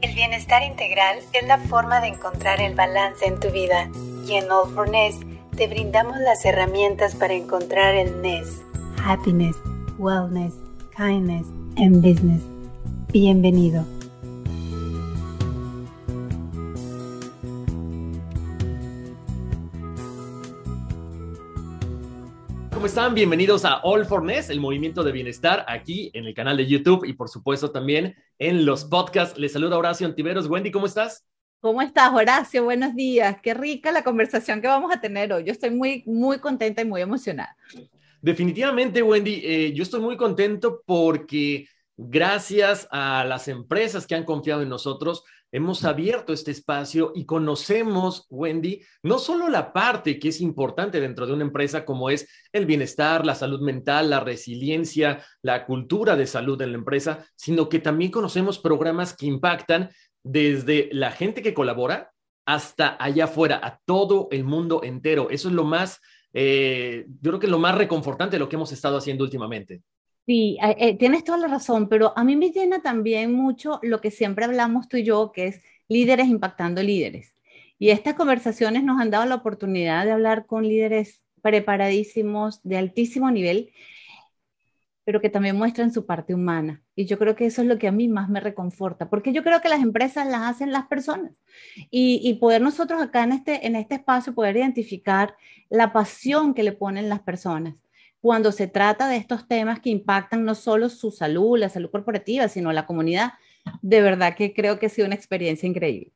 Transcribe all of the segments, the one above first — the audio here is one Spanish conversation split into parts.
El bienestar integral es la forma de encontrar el balance en tu vida y en All for Ness te brindamos las herramientas para encontrar el Ness. Happiness, Wellness, Kindness and Business. Bienvenido. ¿Cómo están? Bienvenidos a All for Ness, el movimiento de bienestar, aquí en el canal de YouTube y por supuesto también en los podcasts. Les saluda Horacio Antiveros. Wendy, ¿cómo estás? ¿Cómo estás, Horacio? Buenos días. Qué rica la conversación que vamos a tener hoy. Yo estoy muy, muy contenta y muy emocionada. Definitivamente, Wendy, eh, yo estoy muy contento porque gracias a las empresas que han confiado en nosotros, hemos abierto este espacio y conocemos, Wendy, no solo la parte que es importante dentro de una empresa como es el bienestar, la salud mental, la resiliencia, la cultura de salud en la empresa, sino que también conocemos programas que impactan desde la gente que colabora hasta allá afuera, a todo el mundo entero. Eso es lo más, eh, yo creo que lo más reconfortante de lo que hemos estado haciendo últimamente. Sí, eh, eh, tienes toda la razón, pero a mí me llena también mucho lo que siempre hablamos tú y yo, que es líderes impactando líderes. Y estas conversaciones nos han dado la oportunidad de hablar con líderes preparadísimos, de altísimo nivel, pero que también muestran su parte humana. Y yo creo que eso es lo que a mí más me reconforta, porque yo creo que las empresas las hacen las personas. Y, y poder nosotros acá en este, en este espacio poder identificar la pasión que le ponen las personas cuando se trata de estos temas que impactan no solo su salud, la salud corporativa, sino la comunidad, de verdad que creo que ha sido una experiencia increíble.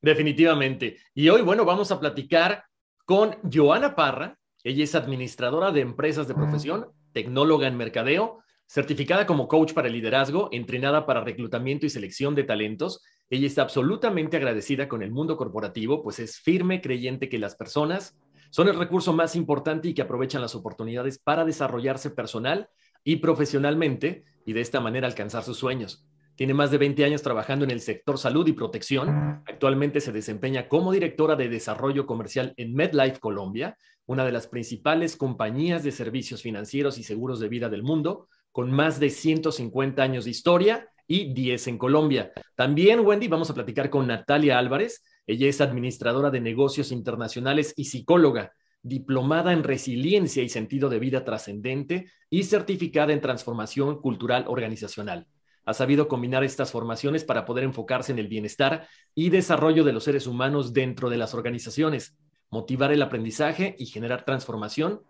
Definitivamente. Y hoy, bueno, vamos a platicar con Joana Parra. Ella es administradora de empresas de profesión, tecnóloga en mercadeo, certificada como coach para liderazgo, entrenada para reclutamiento y selección de talentos. Ella está absolutamente agradecida con el mundo corporativo, pues es firme creyente que las personas son el recurso más importante y que aprovechan las oportunidades para desarrollarse personal y profesionalmente y de esta manera alcanzar sus sueños. Tiene más de 20 años trabajando en el sector salud y protección. Actualmente se desempeña como directora de desarrollo comercial en MedLife Colombia, una de las principales compañías de servicios financieros y seguros de vida del mundo, con más de 150 años de historia y 10 en Colombia. También, Wendy, vamos a platicar con Natalia Álvarez. Ella es administradora de negocios internacionales y psicóloga, diplomada en resiliencia y sentido de vida trascendente y certificada en transformación cultural organizacional. Ha sabido combinar estas formaciones para poder enfocarse en el bienestar y desarrollo de los seres humanos dentro de las organizaciones, motivar el aprendizaje y generar transformación.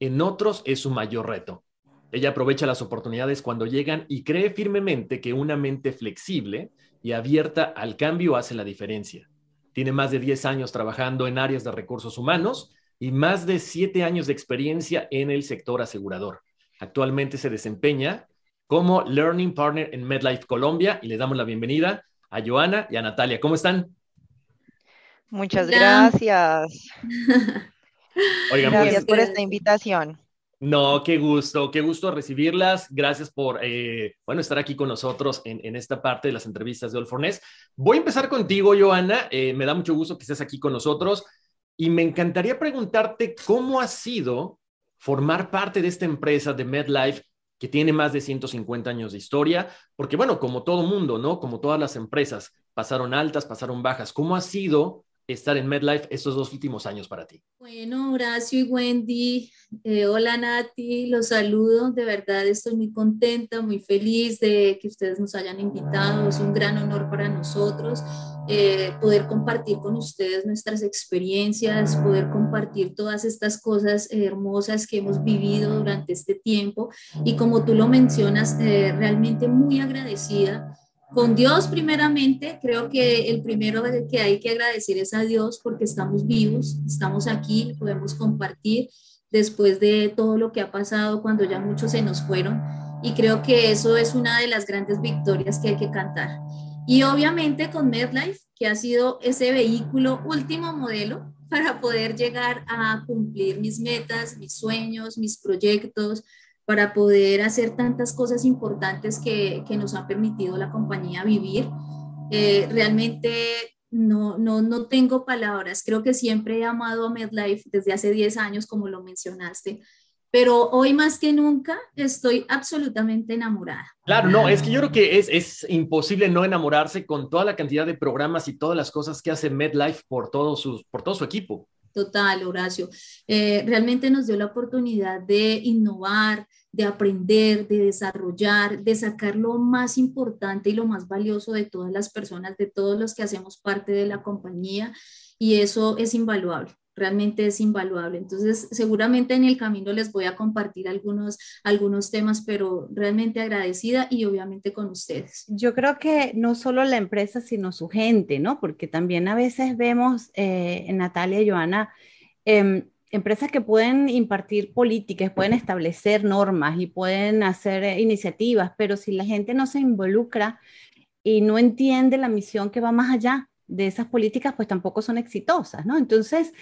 En otros es su mayor reto. Ella aprovecha las oportunidades cuando llegan y cree firmemente que una mente flexible y abierta al cambio hace la diferencia. Tiene más de 10 años trabajando en áreas de recursos humanos y más de 7 años de experiencia en el sector asegurador. Actualmente se desempeña como Learning Partner en MedLife Colombia y le damos la bienvenida a Joana y a Natalia. ¿Cómo están? Muchas gracias. Oigan, gracias pues, por esta invitación. No, qué gusto, qué gusto recibirlas. Gracias por, eh, bueno, estar aquí con nosotros en, esta parte de las entrevistas de Olfornés. Voy a empezar contigo, Joana. Eh, me da mucho gusto que estés aquí con nosotros y me encantaría preguntarte cómo ha sido formar parte de esta empresa de MedLife que tiene más de 150 años de historia, porque bueno, como todo mundo, ¿no? Como todas las empresas, pasaron altas, pasaron bajas. ¿Cómo ha sido estar en MedLife estos dos últimos años para ti? Bueno, Horacio y Wendy, eh, hola Nati, los saludo, de verdad estoy muy contenta, muy feliz de que ustedes nos hayan invitado, es un gran honor para nosotros eh, poder compartir con ustedes nuestras experiencias, poder compartir todas estas cosas hermosas que hemos vivido durante este tiempo y como tú lo mencionas, eh, realmente muy agradecida con Dios primeramente, creo que el primero que hay que agradecer es a Dios porque estamos vivos, estamos aquí, podemos compartir después de todo lo que ha pasado cuando ya muchos se nos fueron y creo que eso es una de las grandes victorias que hay que cantar. Y obviamente con MedLife, que ha sido ese vehículo último modelo para poder llegar a cumplir mis metas, mis sueños, mis proyectos, para poder hacer tantas cosas importantes que, que nos ha permitido la compañía vivir. Eh, realmente no, no, no tengo palabras. Creo que siempre he amado a MedLife desde hace 10 años, como lo mencionaste. Pero hoy más que nunca estoy absolutamente enamorada. Claro, no, es que yo creo que es, es imposible no enamorarse con toda la cantidad de programas y todas las cosas que hace MedLife por todo, sus, por todo su equipo. Total, Horacio. Eh, realmente nos dio la oportunidad de innovar, de aprender, de desarrollar, de sacar lo más importante y lo más valioso de todas las personas, de todos los que hacemos parte de la compañía. Y eso es invaluable realmente es invaluable. Entonces, seguramente en el camino les voy a compartir algunos, algunos temas, pero realmente agradecida y obviamente con ustedes. Yo creo que no solo la empresa, sino su gente, ¿no? Porque también a veces vemos, eh, Natalia y Joana, em, empresas que pueden impartir políticas, pueden establecer normas y pueden hacer eh, iniciativas, pero si la gente no se involucra y no entiende la misión que va más allá, de esas políticas pues tampoco son exitosas, ¿no? Entonces,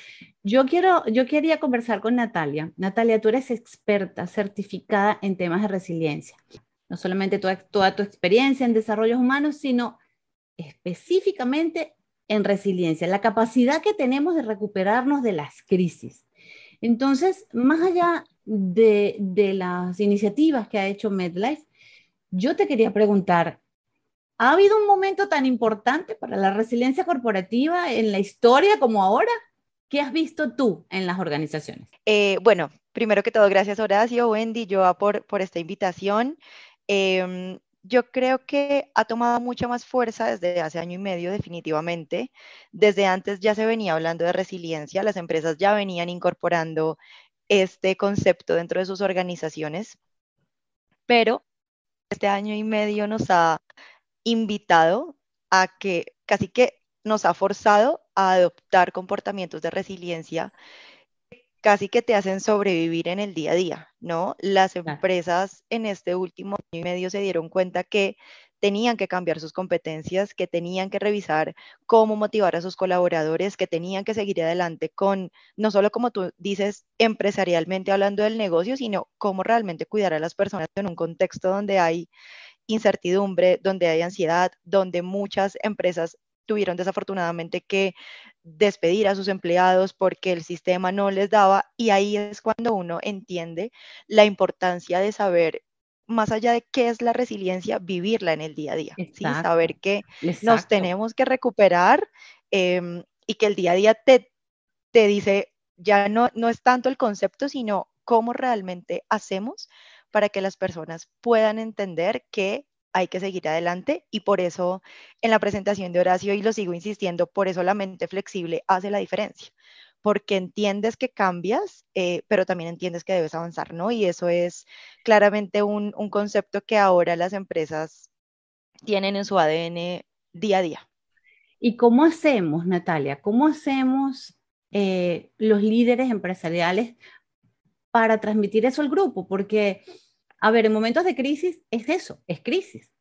yo quiero, yo quería conversar con Natalia. Natalia, tú eres experta, certificada en temas de resiliencia. No solamente toda, toda tu experiencia en desarrollos humanos, sino específicamente en resiliencia, la capacidad que tenemos de recuperarnos de las crisis. Entonces, más allá de, de las iniciativas que ha hecho MedLife, yo te quería preguntar, ¿Ha habido un momento tan importante para la resiliencia corporativa en la historia como ahora? ¿Qué has visto tú en las organizaciones? Eh, bueno, primero que todo, gracias Horacio, Wendy, yo por, por esta invitación. Em, yo creo que ha tomado mucha más fuerza desde hace año y medio, definitivamente. Desde antes ya se venía hablando de resiliencia, las empresas ya venían incorporando este concepto dentro de sus organizaciones, pero este año y medio nos ha invitado a que casi que nos ha forzado a adoptar comportamientos de resiliencia casi que te hacen sobrevivir en el día a día, ¿no? Las empresas en este último año y medio se dieron cuenta que tenían que cambiar sus competencias, que tenían que revisar cómo motivar a sus colaboradores, que tenían que seguir adelante con, no solo como tú dices, empresarialmente hablando del negocio, sino cómo realmente cuidar a las personas en un contexto donde hay incertidumbre, donde hay ansiedad, donde muchas empresas tuvieron desafortunadamente que despedir a sus empleados porque el sistema no les daba y ahí es cuando uno entiende la importancia de saber más allá de qué es la resiliencia, vivirla en el día a día, saber que nos tenemos que recuperar em, y que el día a día te, te dice, ya no, no es tanto el concepto, sino cómo realmente hacemos para que las personas puedan entender que hay que seguir adelante y por eso en la presentación de Horacio, y lo sigo insistiendo, por eso la mente flexible hace la diferencia, porque entiendes que cambias, eh, pero también entiendes que debes avanzar, ¿no? Y eso es claramente un, concepto que ahora las empresas tienen en su ADN día a día. ¿Y cómo hacemos, Natalia? ¿Cómo hacemos eh, los líderes empresariales para transmitir eso al grupo? Porque a ver, en momentos de crisis es eso, es crisis.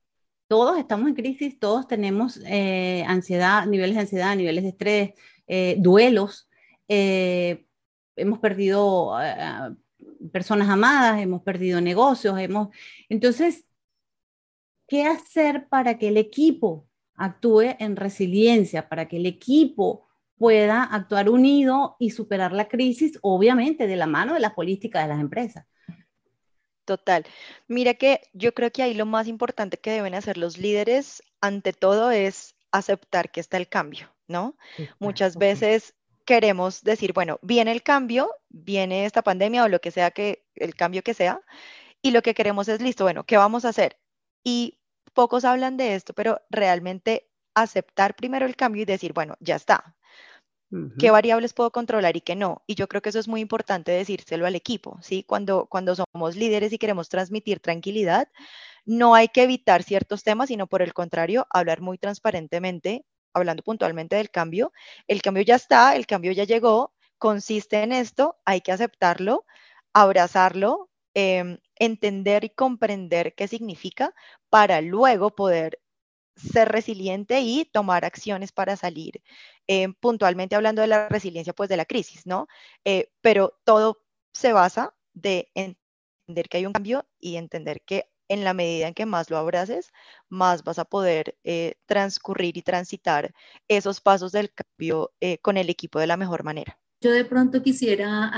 Todos estamos en crisis, todos tenemos eh, ansiedad, niveles de ansiedad, niveles de estrés, eh, duelos. Eh, hemos perdido personas amadas, hemos perdido negocios, hemos... Entonces, ¿qué hacer para que el equipo actúe en resiliencia, para que el equipo pueda actuar unido y superar la crisis, obviamente de la mano de las políticas de las empresas? Total. Mira que yo creo que ahí lo más importante que deben hacer los líderes, ante todo, es aceptar que está el cambio, ¿no? Muchas veces queremos decir, bueno, viene el cambio, viene esta pandemia o lo que sea que el cambio que sea, y lo que queremos es listo, bueno, ¿qué vamos a hacer? Y pocos hablan de esto, pero realmente aceptar primero el cambio y decir, bueno, ya está. ¿Qué variables puedo controlar y qué no? Y yo creo que eso es muy importante decírselo al equipo, ¿sí? Cuando, cuando somos líderes y queremos transmitir tranquilidad, no hay que evitar ciertos temas, sino por el contrario, hablar muy transparentemente, hablando puntualmente del cambio. El cambio ya está, el cambio ya llegó, consiste en esto, hay que aceptarlo, abrazarlo, em, entender y comprender qué significa para luego poder ser resiliente y tomar acciones para salir. Eh, puntualmente hablando de la resiliencia, pues de la crisis, ¿no? Eh, pero todo se basa de entender que hay un cambio y entender que en la medida en que más lo abraces, más vas a poder eh, transcurrir y transitar esos pasos del cambio con el equipo de la mejor manera. Yo de pronto quisiera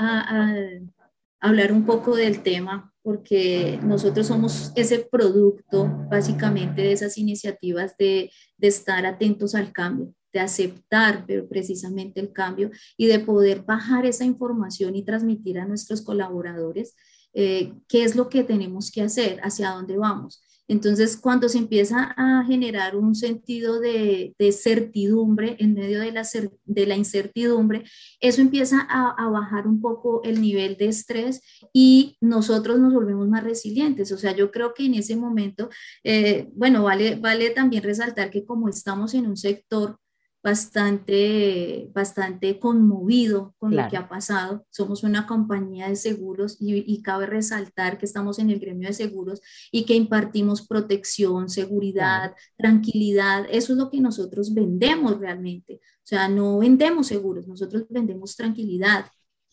hablar un poco del tema, porque nosotros somos ese producto básicamente de esas iniciativas de, de estar atentos al cambio de aceptar pero precisamente el cambio y de poder bajar esa información y transmitir a nuestros colaboradores eh, qué es lo que tenemos que hacer, hacia dónde vamos. Entonces, cuando se empieza a generar un sentido de, certidumbre en medio de la, de la incertidumbre, eso empieza a, bajar un poco el nivel de estrés y nosotros nos volvemos más resilientes. O sea, yo creo que en ese momento, eh, bueno, vale, vale también resaltar que como estamos en un sector bastante, bastante conmovido con lo que ha pasado. Somos una compañía de seguros y, cabe resaltar que estamos en el gremio de seguros y que impartimos protección, seguridad, tranquilidad. Eso es lo que nosotros vendemos realmente. O sea, no vendemos seguros, nosotros vendemos tranquilidad,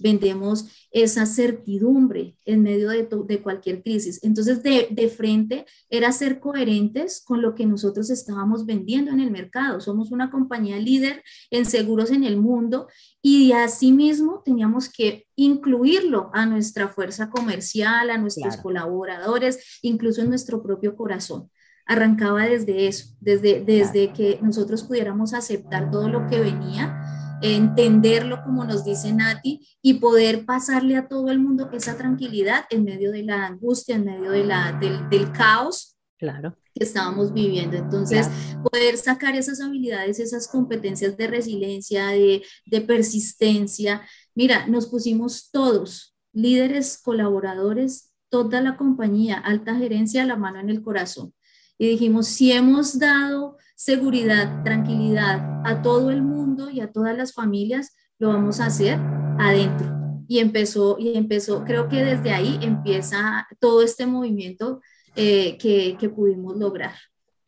vendemos esa certidumbre en medio de, de cualquier crisis. Entonces, de, de, frente era ser coherentes con lo que nosotros estábamos vendiendo en el mercado. Somos una compañía líder en seguros en el mundo y asimismo teníamos que incluirlo a nuestra fuerza comercial, a nuestros colaboradores, incluso en nuestro propio corazón arrancaba desde eso, desde, desde que nosotros pudiéramos aceptar todo lo que venía entenderlo como nos dice Nati y poder pasarle a todo el mundo esa tranquilidad en medio de la angustia, en medio de la, del, caos claro. que estábamos viviendo. Entonces, poder sacar esas habilidades, esas competencias de resiliencia, de, de persistencia. Mira, nos pusimos todos, líderes, colaboradores, toda la compañía, alta gerencia, la mano en el corazón. Y dijimos, si hemos dado seguridad, tranquilidad a todo el mundo y a todas las familias, lo vamos a hacer adentro. Y empezó, y empezó, creo que desde ahí empieza todo este movimiento eh, que, que pudimos lograr.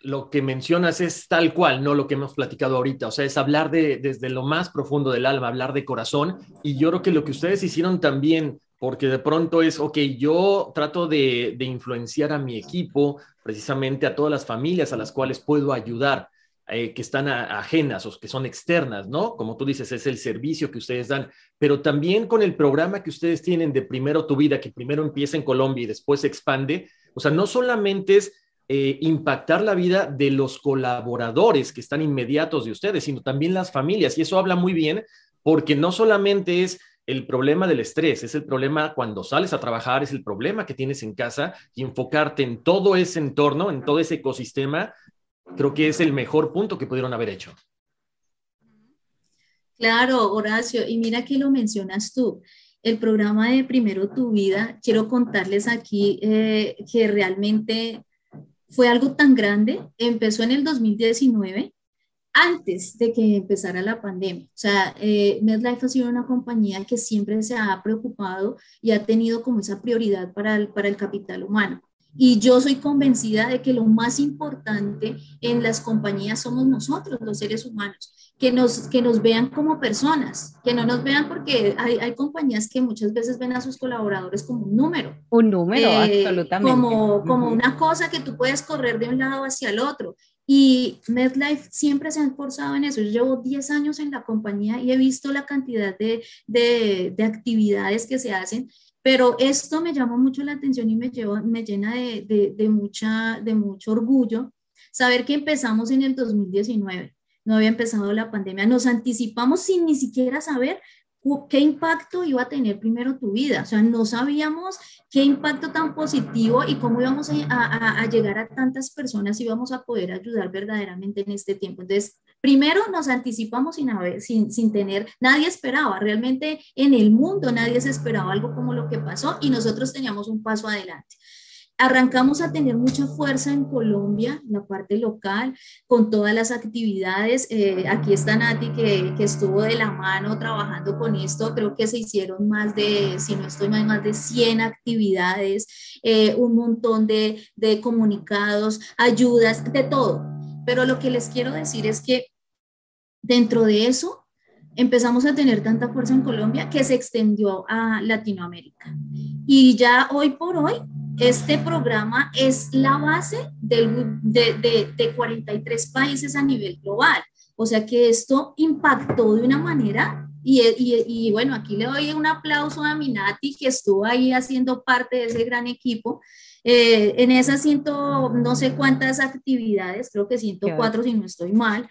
Lo que mencionas es tal cual, no lo que hemos platicado ahorita, o sea, es hablar de, desde lo más profundo del alma, hablar de corazón, y yo creo que lo que ustedes hicieron también, porque de pronto es, ok, yo trato de, de influenciar a mi equipo, precisamente a todas las familias a las cuales puedo ayudar, eh, que están ajenas o que son externas, ¿no? Como tú dices, es el servicio que ustedes dan, pero también con el programa que ustedes tienen de Primero Tu Vida, que primero empieza en Colombia y después se expande, o sea, no solamente es eh, impactar la vida de los colaboradores que están inmediatos de ustedes, sino también las familias, y eso habla muy bien porque no solamente es el problema del estrés, es el problema cuando sales a trabajar, es el problema que tienes en casa y enfocarte en todo ese entorno, en todo ese ecosistema, creo que es el mejor punto que pudieron haber hecho. Claro, Horacio, y mira que lo mencionas tú. El programa de Primero Tu Vida, quiero contarles aquí eh, que realmente fue algo tan grande. Empezó en el 2019 antes de que empezara la pandemia. O sea, eh, MedLife ha sido una compañía que siempre se ha preocupado y ha tenido como esa prioridad para el, para el capital humano. Y yo soy convencida de que lo más importante en las compañías somos nosotros, los seres humanos, que nos, que nos vean como personas, que no nos vean porque hay, hay compañías que muchas veces ven a sus colaboradores como un número. Un número, eh, absolutamente. Como, como una cosa que tú puedes correr de un lado hacia el otro. Y MedLife siempre se ha esforzado en eso. Yo llevo 10 años en la compañía y he visto la cantidad de, de, actividades que se hacen, pero esto me llama mucho la atención y me, lleva, me llena de, de, mucha, de mucho orgullo saber que empezamos en el 2019 no había empezado la pandemia, nos anticipamos sin ni siquiera saber qué impacto iba a tener primero tu vida. O sea, no sabíamos qué impacto tan positivo y cómo íbamos a, llegar a tantas personas y íbamos a poder ayudar verdaderamente en este tiempo. Entonces, primero nos anticipamos sin, haber, sin, sin tener, nadie esperaba, realmente en el mundo nadie se esperaba algo como lo que pasó y nosotros teníamos un paso adelante. Arrancamos a tener mucha fuerza en Colombia, en la parte local, con todas las actividades. Eh, aquí está Nati, que, estuvo de la mano trabajando con esto. Creo que se hicieron más de, si no estoy mal, más de 100 actividades, eh, un montón de comunicados, ayudas, de todo. Pero lo que les quiero decir es que dentro de eso empezamos a tener tanta fuerza en Colombia que se extendió a Latinoamérica. Y ya hoy por hoy este programa es la base de, de, 43 países a nivel global. O sea que esto impactó de una manera y, y, bueno, aquí le doy un aplauso a Minati que estuvo ahí haciendo parte de ese gran equipo. Eh, en esas ciento, no sé cuántas actividades, creo que 104 si no estoy mal,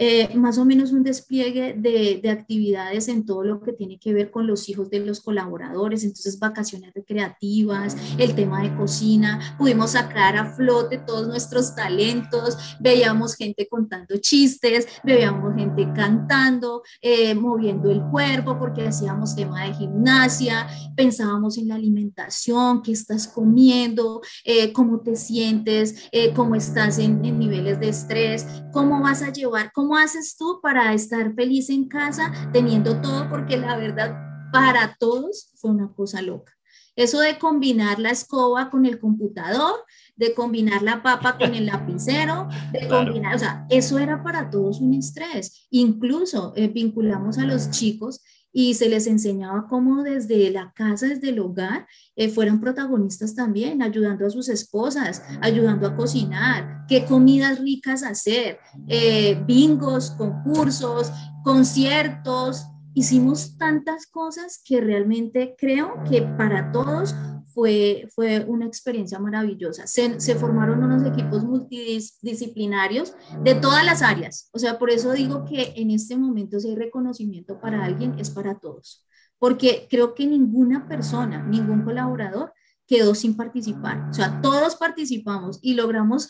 eh, más o menos un despliegue de, de, actividades en todo lo que tiene que ver con los hijos de los colaboradores, entonces vacaciones recreativas, el tema de cocina, pudimos sacar a flote todos nuestros talentos, veíamos gente contando chistes, veíamos gente cantando, eh, moviendo el cuerpo porque hacíamos tema de gimnasia, pensábamos en la alimentación, qué estás comiendo, eh, cómo te sientes, cómo estás en, en niveles de estrés, cómo vas a llevar, cómo ¿Cómo haces tú para estar feliz en casa teniendo todo? Porque la verdad, para todos fue una cosa loca. Eso de combinar la escoba con el computador, de combinar la papa con el lapicero, de combinar, o sea, eso era para todos un estrés. Incluso eh, vinculamos a los chicos y se les enseñaba cómo desde la casa, desde el hogar, eh, fueran protagonistas también, ayudando a sus esposas, ayudando a cocinar, qué comidas ricas hacer, eh, bingos, concursos, conciertos. Hicimos tantas cosas que realmente creo que para todos fue, fue una experiencia maravillosa. Se, se, formaron unos equipos multidisciplinarios de todas las áreas. O sea, por eso digo que en este momento si hay reconocimiento para alguien, es para todos. Porque creo que ninguna persona, ningún colaborador quedó sin participar. O sea, todos participamos y logramos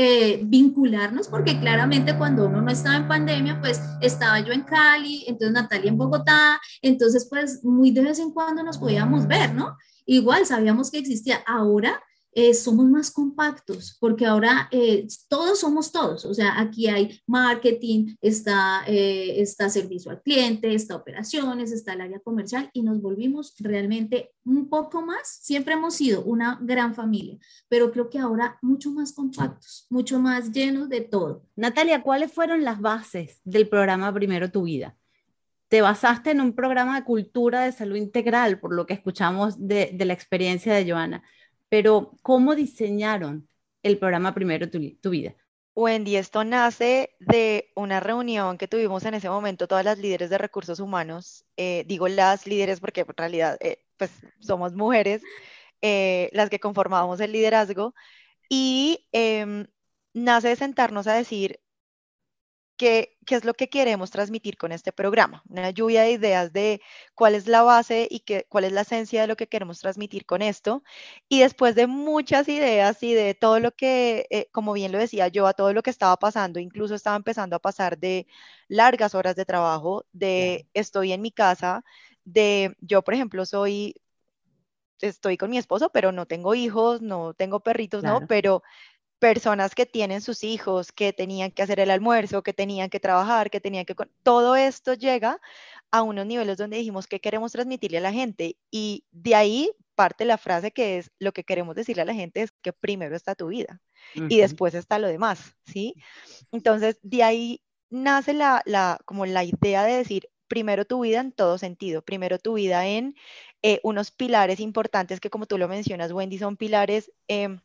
eh, vincularnos, porque claramente cuando uno no estaba en pandemia, pues estaba yo en Cali, entonces Natalia en Bogotá, entonces pues muy de vez en cuando nos podíamos ver, ¿no? Igual sabíamos que existía. Ahora eh, somos más compactos, porque ahora eh, todos somos todos. O sea, aquí hay marketing, está, eh, está servicio al cliente, está operaciones, está el área comercial y nos volvimos realmente un poco más. Siempre hemos sido una gran familia, pero creo que ahora mucho más compactos, mucho más llenos de todo. Natalia, ¿cuáles fueron las bases del programa Primero Tu Vida? te basaste en un programa de cultura de salud integral, por lo que escuchamos de, la experiencia de Joana, pero ¿cómo diseñaron el programa Primero tu, Vida? Wendy, esto nace de una reunión que tuvimos en ese momento todas las líderes de recursos humanos, eh, digo las líderes porque en realidad eh, pues somos mujeres, eh, las que conformábamos el liderazgo, y em, nace de sentarnos a decir, qué, es lo que queremos transmitir con este programa. Una lluvia de ideas de cuál es la base y qué, cuál es la esencia de lo que queremos transmitir con esto. Y después de muchas ideas y de todo lo que, eh, como bien lo decía yo, a todo lo que estaba pasando, incluso estaba empezando a pasar de largas horas de trabajo, de estoy en mi casa, de yo, por ejemplo, soy estoy con mi esposo, pero no tengo hijos, no tengo perritos, no, pero personas que tienen sus hijos, que tenían que hacer el almuerzo, que tenían que trabajar, que tenían que... Todo esto llega a unos niveles donde dijimos que queremos transmitirle a la gente y de ahí parte la frase que es lo que queremos decirle a la gente es que primero está tu vida y después está lo demás, ¿sí? Entonces, de ahí nace la, la, como la idea de decir primero tu vida en todo sentido, primero tu vida en eh, unos pilares importantes que como tú lo mencionas, Wendy, son pilares... Em,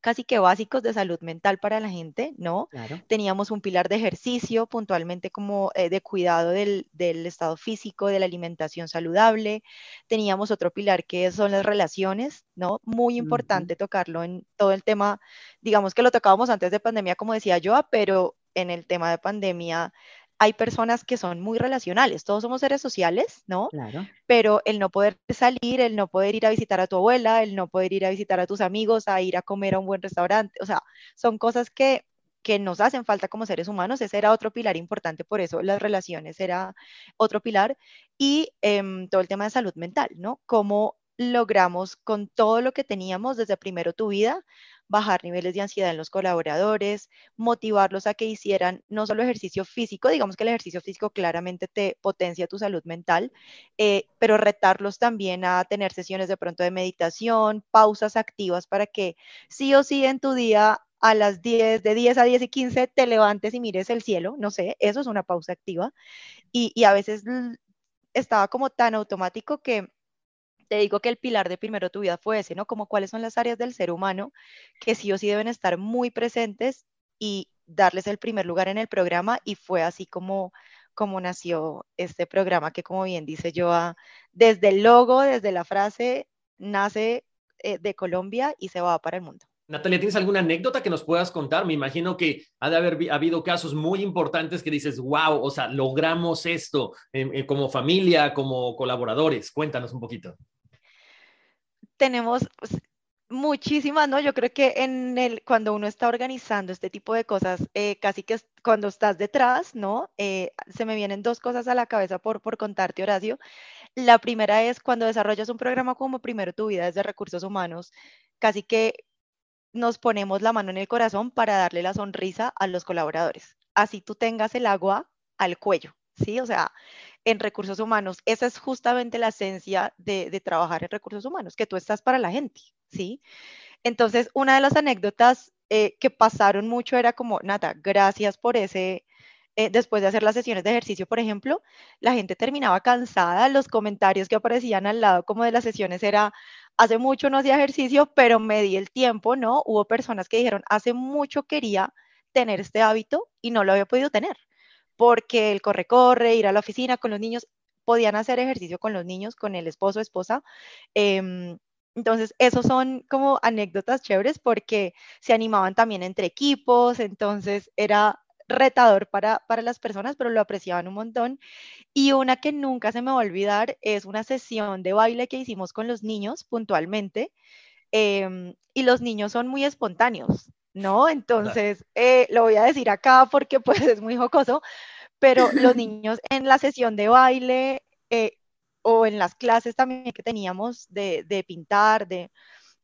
casi que básicos de salud mental para la gente, ¿no? Teníamos un pilar de ejercicio, puntualmente como eh, de cuidado del, estado físico, de la alimentación saludable. Teníamos otro pilar que son las relaciones, ¿no? Muy importante tocarlo en todo el tema, digamos que lo tocábamos antes de pandemia, como decía yo, pero en el tema de pandemia, hay personas que son muy relacionales, todos somos seres sociales, ¿no? Claro. Pero el no poder salir, el no poder ir a visitar a tu abuela, el no poder ir a visitar a tus amigos, a ir a comer a un buen restaurante, o sea, son cosas que, que nos hacen falta como seres humanos. Ese era otro pilar importante, por eso las relaciones era otro pilar. Y em, todo el tema de salud mental, ¿no? Cómo logramos con todo lo que teníamos desde primero tu vida bajar niveles de ansiedad en los colaboradores, motivarlos a que hicieran no solo ejercicio físico, digamos que el ejercicio físico claramente te potencia tu salud mental, eh, pero retarlos también a tener sesiones de pronto de meditación, pausas activas para que sí o sí en tu día a las 10, de 10 a 10 y 15 te levantes y mires el cielo, no sé, eso es una pausa activa. Y, y a veces estaba como tan automático que te digo que el pilar de primero tu vida fue ese, ¿no? Como cuáles son las áreas del ser humano que sí o sí deben estar muy presentes y darles el primer lugar en el programa y fue así como como nació este programa que como bien dice Joa, desde el logo, desde la frase, nace eh, de Colombia y se va para el mundo. Natalia, ¿tienes alguna anécdota que nos puedas contar? Me imagino que ha de haber habido casos muy importantes que dices, wow, o sea, logramos esto como familia, como colaboradores. Cuéntanos un poquito tenemos pues, muchísimas, ¿no? Yo creo que en el, cuando uno está organizando este tipo de cosas, eh, casi que cuando estás detrás, ¿no? Eh, se me vienen dos cosas a la cabeza por, por contarte, Horacio. La primera es cuando desarrollas un programa como Primero Tu Vida desde Recursos Humanos, casi que nos ponemos la mano en el corazón para darle la sonrisa a los colaboradores. Así tú tengas el agua al cuello, ¿sí? O sea, en recursos humanos. Esa es justamente la esencia de, trabajar en recursos humanos, que tú estás para la gente, ¿sí? Entonces, una de las anécdotas eh, que pasaron mucho era como, Nata, gracias por ese, eh, después de hacer las sesiones de ejercicio, por ejemplo, la gente terminaba cansada, los comentarios que aparecían al lado como de las sesiones era, hace mucho no hacía ejercicio, pero me di el tiempo, ¿no? Hubo personas que dijeron, hace mucho quería tener este hábito y no lo había podido tener porque el corre-corre, ir a la oficina con los niños, podían hacer ejercicio con los niños, con el esposo, esposa. Em, entonces, esos son como anécdotas chéveres porque se animaban también entre equipos, entonces era retador para, para las personas, pero lo apreciaban un montón. Y una que nunca se me va a olvidar es una sesión de baile que hicimos con los niños puntualmente. Em, y los niños son muy espontáneos. ¿No? Entonces, eh, lo voy a decir acá porque pues es muy jocoso, pero los niños en la sesión de baile eh, o en las clases también que teníamos de, de pintar, de,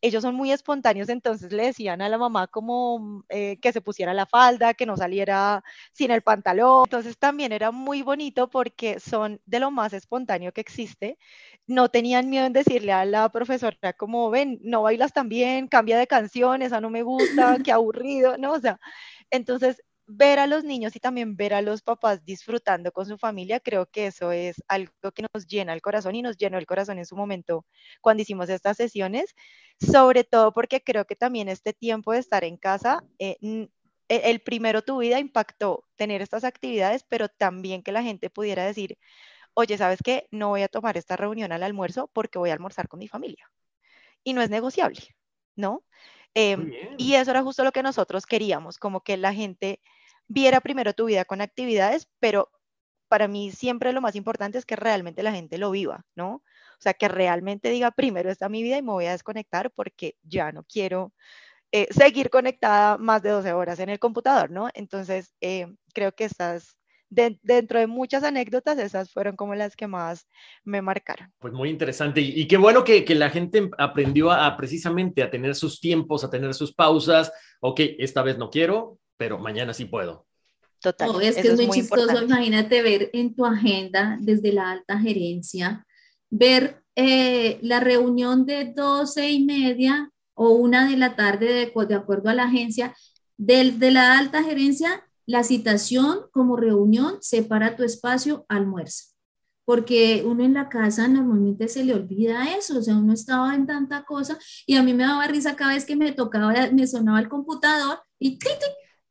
ellos son muy espontáneos, entonces le decían a la mamá como eh, que se pusiera la falda, que no saliera sin el pantalón. Entonces también era muy bonito porque son de lo más espontáneo que existe. No tenían miedo en decirle a la profesora como, ven, no bailas tan bien, cambia de canción, esa no me gusta, qué aburrido, ¿no? O sea, entonces ver a los niños y también ver a los papás disfrutando con su familia, creo que eso es algo que nos llena el corazón y nos llenó el corazón en su momento cuando hicimos estas sesiones, sobre todo porque creo que también este tiempo de estar en casa, eh, e, el primero tu vida impactó tener estas actividades, pero también que la gente pudiera decir, oye, ¿sabes qué? No voy a tomar esta reunión al almuerzo porque voy a almorzar con mi familia. Y no es negociable, ¿no? Em, y eso era justo lo que nosotros queríamos, como que la gente viera primero tu vida con actividades, pero para mí siempre lo más importante es que realmente la gente lo viva, ¿no? O sea, que realmente diga, primero está mi vida y me voy a desconectar porque ya no quiero eh, seguir conectada más de 12 horas en el computador, ¿no? Entonces, eh, creo que estás dentro de muchas anécdotas, esas fueron como las que más me marcaron. Pues muy interesante y, qué bueno que, que, la gente aprendió a, precisamente a tener sus tiempos, a tener sus pausas. Ok, esta vez no quiero, pero mañana sí puedo. Total. es que es muy, chistoso, imagínate ver en tu agenda desde la alta gerencia, ver eh, la reunión de doce y media o una de la tarde de, de acuerdo a la agencia, desde la alta gerencia la citación como reunión separa tu espacio almuerzo, porque uno en la casa normalmente se le olvida eso, o sea, uno estaba en tanta cosa y a mí me daba risa cada vez que me tocaba, me sonaba el computador y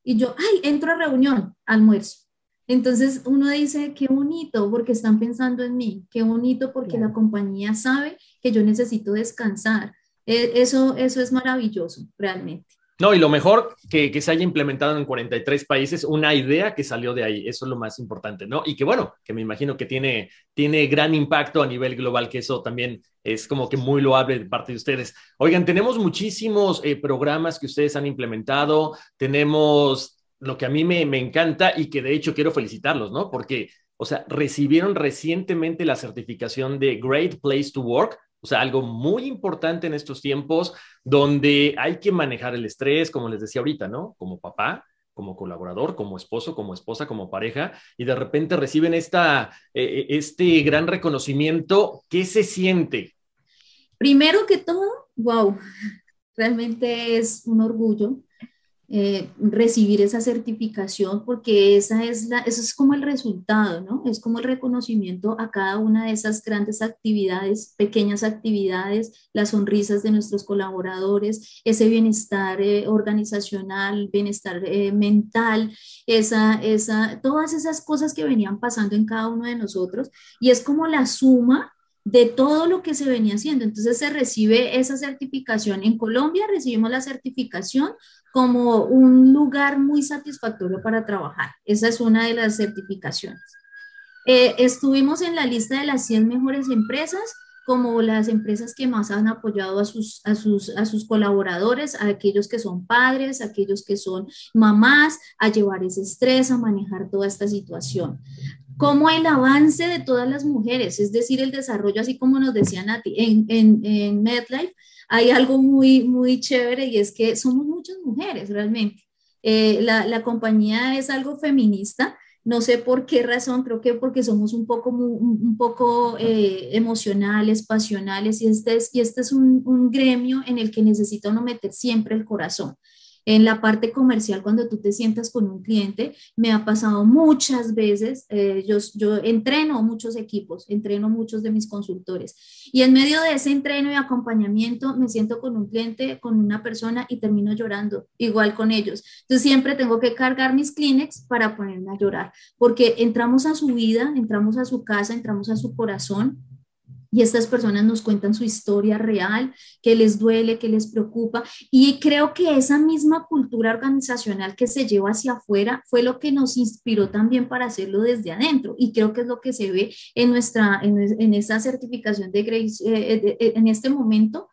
y yo, ay, entro a reunión, almuerzo. Entonces uno dice, qué bonito porque están pensando en mí, qué bonito porque la compañía sabe que yo necesito descansar. E, eso, eso es maravilloso, realmente. No, y lo mejor que, se haya implementado en 43 países, una idea que salió de ahí, eso es lo más importante, ¿no? Y que bueno, que me imagino que tiene, tiene gran impacto a nivel global, que eso también es como que muy loable de parte de ustedes. Oigan, tenemos muchísimos eh, programas que ustedes han implementado, tenemos lo que a mí me, me encanta y que de hecho quiero felicitarlos, ¿no? Porque, o sea, recibieron recientemente la certificación de Great Place to Work, o sea, algo muy importante en estos tiempos donde hay que manejar el estrés, como les decía ahorita, ¿no? Como papá, como colaborador, como esposo, como esposa, como pareja, y de repente reciben esta, eh, eh, este gran reconocimiento. ¿Qué se siente? Primero que todo, wow, realmente es un orgullo eh, recibir esa certificación porque esa es la, eso es como el resultado, ¿no? Es como el reconocimiento a cada una de esas grandes actividades, pequeñas actividades, las sonrisas de nuestros colaboradores, ese bienestar eh, organizacional, bienestar eh, mental, esa, esa, todas esas cosas que venían pasando en cada uno de nosotros y es como la suma de todo lo que se venía haciendo. Entonces se recibe esa certificación. En Colombia recibimos la certificación como un lugar muy satisfactorio para trabajar. Esa es una de las certificaciones. Eh, estuvimos en la lista de las 100 mejores empresas como las empresas que más han apoyado a sus, a sus, a sus colaboradores, a aquellos que son padres, a aquellos que son mamás, a llevar ese estrés, a manejar toda esta situación como el avance de todas las mujeres, es decir, el desarrollo, así como nos decían a ti, en, en, en MedLife, hay algo muy, muy chévere y es que somos muchas mujeres realmente. Eh, la, la, compañía es algo feminista, no sé por qué razón, creo que porque somos un poco, un, poco eh, emocionales, pasionales, y este es, y este es un, un, gremio en el que necesita uno meter siempre el corazón. En la parte comercial, cuando tú te sientas con un cliente, me ha pasado muchas veces, eh, yo, yo entreno muchos equipos, entreno muchos de mis consultores y en medio de ese entreno y acompañamiento me siento con un cliente, con una persona y termino llorando, igual con ellos. Entonces siempre tengo que cargar mis Kleenex para ponerme a llorar, porque entramos a su vida, entramos a su casa, entramos a su corazón y estas personas nos cuentan su historia real, que les duele, que les preocupa. Y creo que esa misma cultura organizacional que se lleva hacia afuera fue lo que nos inspiró también para hacerlo desde adentro. Y creo que es lo que se ve en nuestra, en, en esa certificación de Grace eh, eh, en este momento.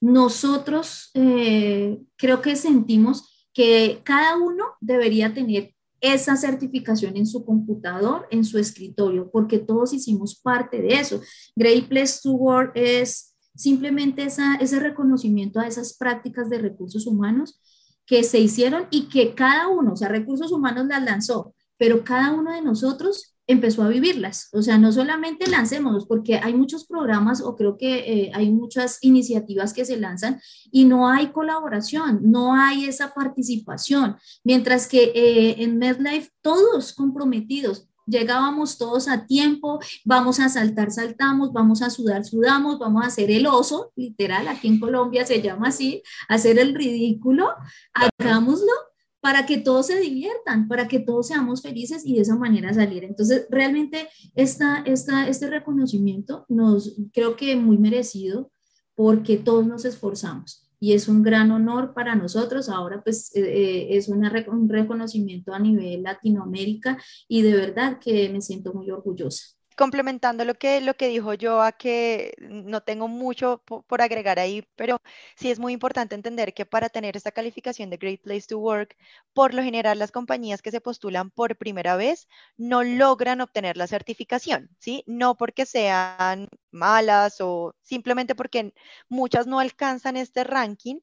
Nosotros eh, creo que sentimos que cada uno debería tener esa certificación en su computador, en su escritorio, porque todos hicimos parte de eso. Great Place to Work es simplemente ese reconocimiento a esas prácticas de recursos humanos que se hicieron y que cada uno, o sea, recursos humanos las lanzó, pero cada uno de nosotros empezó a vivirlas. O sea, no solamente lancémonos, porque hay muchos programas o creo que eh, hay muchas iniciativas que se lanzan y no hay colaboración, no hay esa participación. Mientras que eh, en MedLife todos comprometidos, llegábamos todos a tiempo, vamos a saltar, saltamos, vamos a sudar, sudamos, vamos a hacer el oso, literal, aquí en Colombia se llama así, hacer el ridículo, hagámoslo para que todos se diviertan, para que todos seamos felices y de esa manera salir. Entonces, realmente esta, esta, este reconocimiento nos creo que muy merecido porque todos nos esforzamos y es un gran honor para nosotros. Ahora pues eh, eh, es una, un reconocimiento a nivel Latinoamérica y de verdad que me siento muy orgullosa complementando lo que, lo que dijo yo, que no tengo mucho por, agregar ahí, pero sí es muy importante entender que para tener esta calificación de Great Place to Work, por lo general las compañías que se postulan por primera vez no logran obtener la certificación, ¿sí? No porque sean malas o simplemente porque muchas no alcanzan este ranking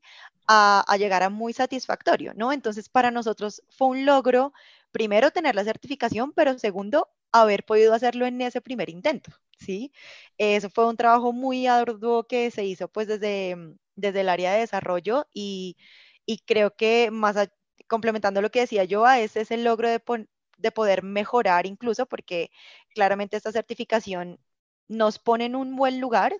a, a llegar a muy satisfactorio, ¿no? Entonces, para nosotros fue un logro primero tener la certificación, pero segundo, haber podido hacerlo en ese primer intento, ¿sí? Eso fue un trabajo muy arduo que se hizo pues desde, mm, desde el área de desarrollo y, y creo que más complementando lo que decía yo, ese es el logro de, de poder mejorar incluso porque claramente esta certificación nos pone en un buen lugar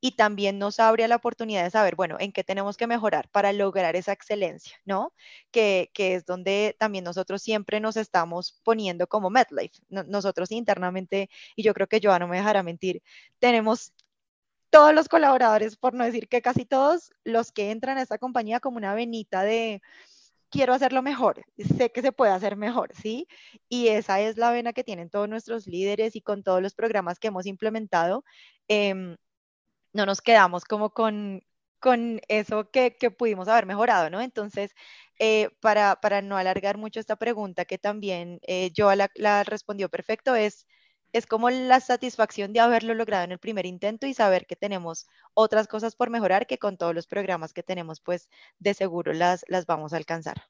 y también nos abre la oportunidad de saber, bueno, en qué tenemos que mejorar para lograr esa excelencia, ¿no? Que, que es donde también nosotros siempre nos estamos poniendo como MedLife. nosotros internamente, y yo creo que Joa no me dejará mentir, tenemos todos los colaboradores, por no decir que casi todos los que entran a esta compañía como una venita de quiero hacerlo mejor, sé que se puede hacer mejor, ¿sí? Y esa es la vena que tienen todos nuestros líderes y con todos los programas que hemos implementado. Em, no nos quedamos como con, con eso que, que, pudimos haber mejorado, ¿no? Entonces, eh, para, para, no alargar mucho esta pregunta, que también eh, yo la, la respondió perfecto, es es como la satisfacción de haberlo logrado en el primer intento y saber que tenemos otras cosas por mejorar que con todos los programas que tenemos, pues de seguro las, las vamos a alcanzar.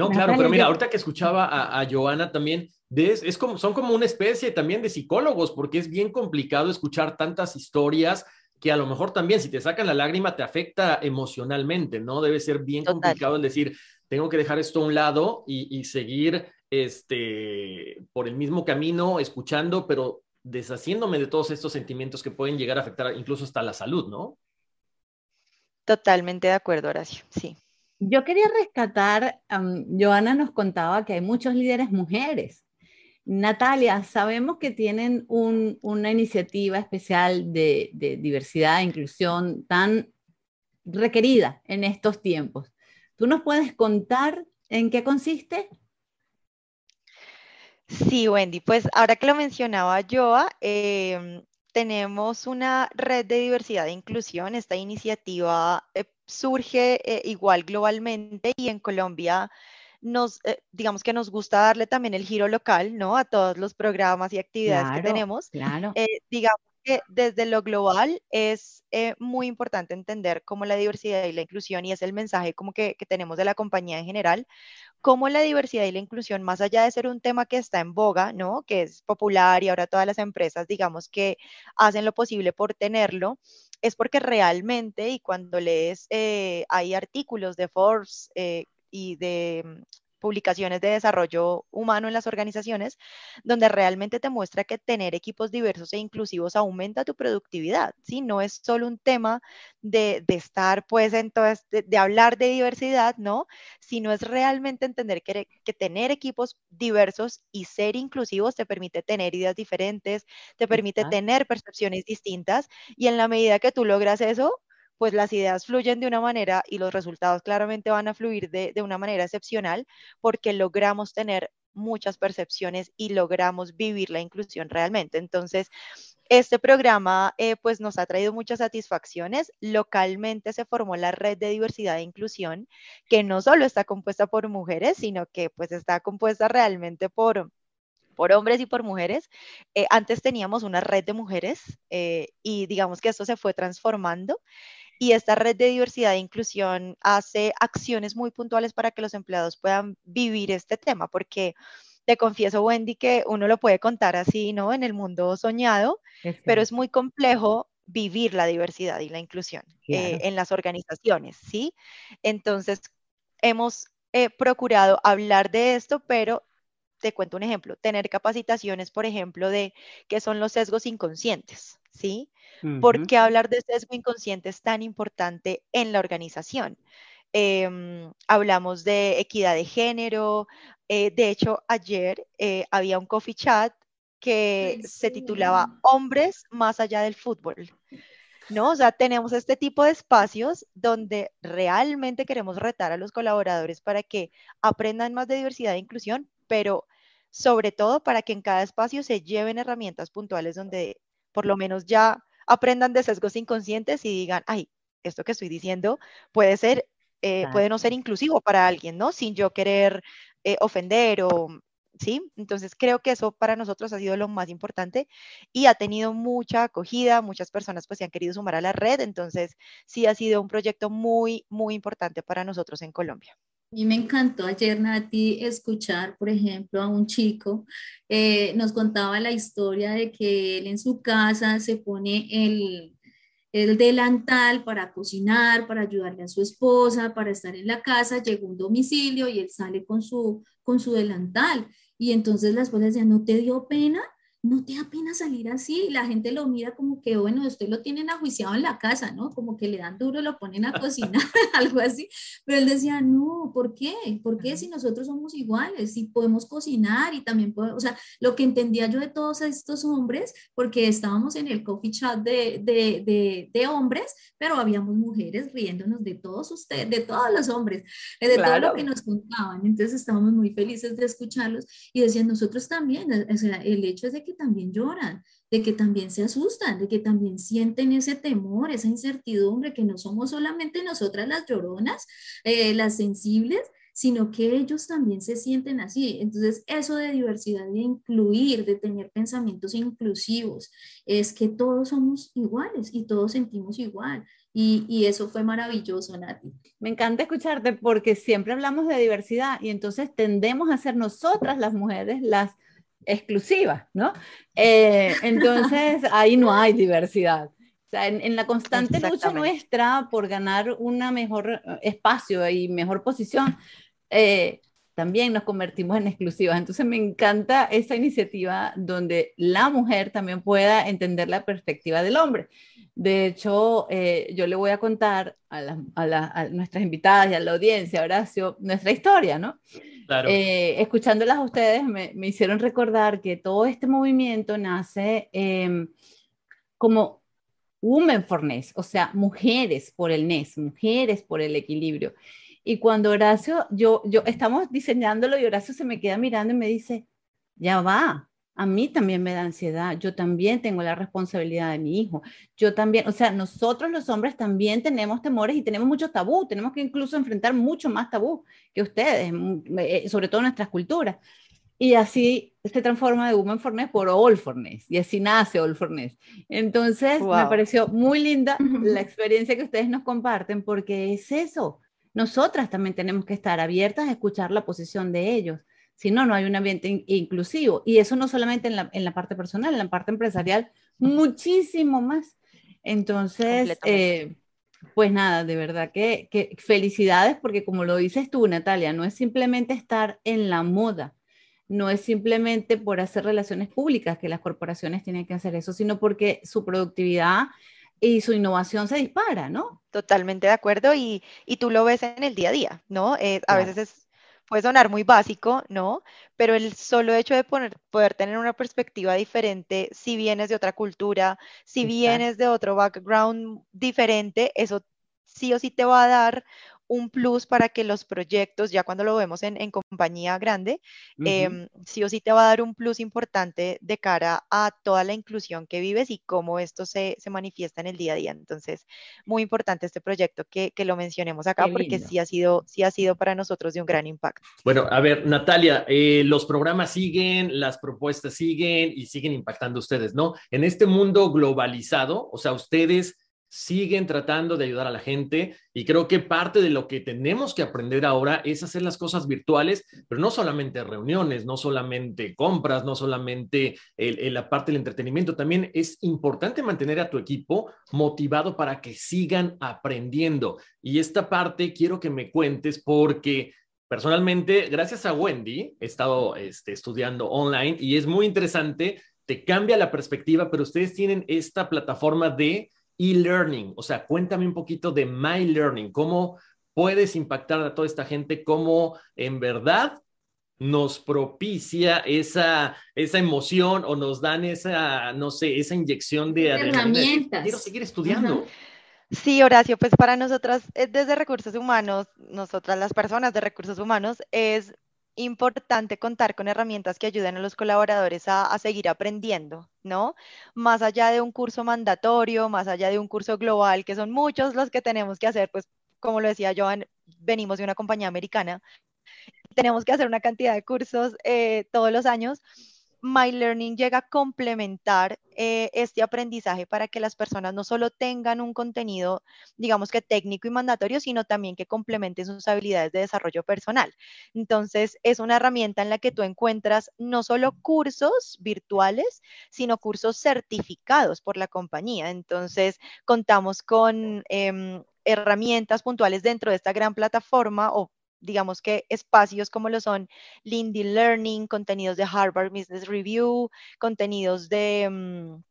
No, claro, pero mira, ahorita que escuchaba a, a Joana también, es como, son como una especie también de psicólogos, porque es bien complicado escuchar tantas historias que a lo mejor también si te sacan la lágrima te afecta emocionalmente, ¿no? Debe ser bien complicado el decir, tengo que dejar esto a un lado y, y seguir este, por el mismo camino, escuchando, pero deshaciéndome de todos estos sentimientos que pueden llegar a afectar incluso hasta la salud, ¿no? Totalmente de acuerdo, Horacio, sí. Yo quería rescatar, Joana nos contaba que hay muchos líderes mujeres. Natalia, sabemos que tienen una iniciativa especial de, de diversidad e inclusión tan requerida en estos tiempos. ¿Tú nos puedes contar en qué consiste? Sí, Wendy, pues ahora que lo mencionaba Joa, em, tenemos una red de diversidad e inclusión. Esta iniciativa eh, surge eh, igual globalmente y en Colombia nos, eh, digamos que nos gusta darle también el giro local, ¿no? A todos los programas y actividades que tenemos. Claro. digamos que desde lo global es muy importante entender cómo la diversidad y la inclusión, y es el mensaje como que, que tenemos de la compañía en general, cómo la diversidad y la inclusión, más allá de ser un tema que está en boga, ¿no? Que es popular y ahora todas las empresas, digamos, que hacen lo posible por tenerlo, es porque realmente, y cuando lees, eh, hay artículos de Forbes eh, y de mm, publicaciones de desarrollo humano en las organizaciones, donde realmente te muestra que tener equipos diversos e inclusivos aumenta tu productividad, ¿sí? No es solo un tema de, estar, pues, entonces, de, de, hablar de diversidad, ¿no? Sino es realmente entender que, que tener equipos diversos y ser inclusivos te permite tener ideas diferentes, te permite tener percepciones distintas y en la medida que tú logras eso, pues las ideas fluyen de una manera y los resultados claramente van a fluir de, una manera excepcional porque logramos tener muchas percepciones y logramos vivir la inclusión realmente. Entonces, este programa eh, pues nos ha traído muchas satisfacciones. Localmente se formó la red de diversidad e inclusión, que no solo está compuesta por mujeres, sino que pues está compuesta realmente por, por hombres y por mujeres. Eh, antes teníamos una red de mujeres eh, y digamos que esto se fue transformando y esta red de diversidad e inclusión hace acciones muy puntuales para que los empleados puedan vivir este tema, porque te confieso, Wendy, que uno lo puede contar así, ¿no? En el mundo soñado, pero es muy complejo vivir la diversidad y la inclusión eh, en las organizaciones, ¿sí? Entonces, hemos eh, procurado hablar de esto, pero te cuento un ejemplo, tener capacitaciones, por ejemplo, de qué son los sesgos inconscientes, ¿sí? ¿Por qué hablar de sesgo inconsciente es tan importante en la organización? Em, hablamos de equidad de género. Eh, de hecho, ayer eh, había un coffee chat que se titulaba Hombres más allá del fútbol. ¿No? O sea, tenemos este tipo de espacios donde realmente queremos retar a los colaboradores para que aprendan más de diversidad e inclusión, pero sobre todo para que en cada espacio se lleven herramientas puntuales donde por lo menos ya aprendan de sesgos inconscientes y digan, ay, esto que estoy diciendo puede ser, eh, puede no ser inclusivo para alguien, ¿no? Sin yo querer eh, ofender o, ¿sí? Entonces creo que eso para nosotros ha sido lo más importante y ha tenido mucha acogida, muchas personas pues se han querido sumar a la red, entonces sí ha sido un proyecto muy, muy importante para nosotros en Colombia. A mí me encantó ayer, Nati, escuchar, por ejemplo, a un chico, eh, nos contaba la historia de que él en su casa se pone el, el delantal para cocinar, para ayudarle a su esposa, para estar en la casa, llegó un domicilio y él sale con su, con su delantal. Y entonces la esposa decía, ¿no te dio pena? No te da pena salir así. La gente lo mira como que, bueno, usted lo tienen ajuiciado en la casa, ¿no? Como que le dan duro, lo ponen a cocinar, algo así. Pero él decía, no, ¿por qué? ¿Por qué si nosotros somos iguales? Si podemos cocinar y también podemos, o sea, lo que entendía yo de todos estos hombres, porque estábamos en el coffee chat de, de, de, de hombres, pero habíamos mujeres riéndonos de todos ustedes, de todos los hombres, eh, de todo lo que nos contaban. Entonces estábamos muy felices de escucharlos y decían, nosotros también, o sea, el hecho es de que también lloran, de que también se asustan, de que también sienten ese temor, esa incertidumbre, que no somos solamente nosotras las lloronas, eh, las sensibles, sino que ellos también se sienten así. Entonces, eso de diversidad, de incluir, de tener pensamientos inclusivos, es que todos somos iguales y todos sentimos igual. Y, y, eso fue maravilloso, Nati. Me encanta escucharte porque siempre hablamos de diversidad y entonces tendemos a ser nosotras las mujeres las exclusiva, ¿no? Eh, entonces ahí no hay diversidad. O sea, en, la constante lucha nuestra por ganar un mejor eh, espacio y mejor posición, eh, también nos convertimos en exclusivas. Entonces me encanta esa iniciativa donde la mujer también pueda entender la perspectiva del hombre. De hecho, yo le voy a contar a, a, nuestras invitadas y a la audiencia, Horacio, nuestra historia, ¿no? Eh, escuchándolas a ustedes me, hicieron recordar que todo este movimiento nace em, como Women for Ness, o sea, mujeres por el NES, mujeres por el equilibrio. Y cuando Horacio, yo, yo estamos diseñándolo y Horacio se me queda mirando y me dice, ya va, a mí también me da ansiedad, yo también tengo la responsabilidad de mi hijo, yo también, o sea, nosotros los hombres también tenemos temores y tenemos mucho tabú, tenemos que incluso enfrentar mucho más tabú que ustedes, mm, eh, sobre todo en nuestras culturas. Y así se transforma de Woman for por All for y así nace All for Entonces, me pareció muy linda la experiencia que ustedes nos comparten, porque es eso. Nosotras también tenemos que estar abiertas a escuchar la posición de ellos si no, no hay un ambiente inclusivo. Y eso no solamente en la, en la, parte personal, en la parte empresarial, muchísimo más. Entonces, eh, pues nada, de verdad que, que, felicidades porque como lo dices tú, Natalia, no es simplemente estar en la moda, no es simplemente por hacer relaciones públicas que las corporaciones tienen que hacer eso, sino porque su productividad y su innovación se dispara, ¿no? Totalmente de acuerdo y, y tú lo ves en el día a día, ¿no? Eh, a veces es puede sonar muy básico, ¿no? Pero el solo hecho de poder tener una perspectiva diferente, si vienes de otra cultura, si vienes de otro background diferente, eso sí o sí te va a dar un plus para que los proyectos, ya cuando lo vemos en, compañía grande, em, sí o sí te va a dar un plus importante de cara a toda la inclusión que vives y cómo esto se, manifiesta en el día a día. Entonces, muy importante este proyecto que, lo mencionemos acá porque sí ha, sido, sí ha sido para nosotros de un gran impacto. Bueno, a ver, Natalia, eh, los programas siguen, las propuestas siguen y siguen impactando ustedes, ¿no? En este mundo globalizado, o sea, ustedes siguen tratando de ayudar a la gente y creo que parte de lo que tenemos que aprender ahora es hacer las cosas virtuales, pero no solamente reuniones, no solamente compras, no solamente la parte del entretenimiento, también es importante mantener a tu equipo motivado para que sigan aprendiendo. Y esta parte quiero que me cuentes porque personalmente, gracias a Wendy, he estado este, estudiando online y es muy interesante, te cambia la perspectiva, pero ustedes tienen esta plataforma de e-learning. O sea, cuéntame un poquito de My Learning, cómo puedes impactar a toda esta gente, cómo en verdad nos propicia esa, esa emoción o nos dan esa, no sé, esa inyección de herramientas. Quiero seguir estudiando. Sí, Horacio, pues para nosotras, eh, desde recursos humanos, nosotras las personas de recursos humanos, es importante contar con herramientas que ayuden a los colaboradores a, seguir aprendiendo, ¿no? Más allá de un curso mandatorio, más allá de un curso global, que son muchos los que tenemos que hacer, pues como lo decía Joan, venimos de una compañía americana, tenemos que hacer una cantidad de cursos eh, todos los años My Learning llega a complementar eh, este aprendizaje para que las personas no solo tengan un contenido, digamos que técnico y mandatorio, sino también que complementen sus habilidades de desarrollo personal. Entonces, es una herramienta en la que tú encuentras no solo cursos virtuales, sino cursos certificados por la compañía. Entonces, contamos con... Em, herramientas puntuales dentro de esta gran plataforma o digamos que espacios como lo son LinkedIn Learning, contenidos de Harvard Business Review, contenidos de... Mm,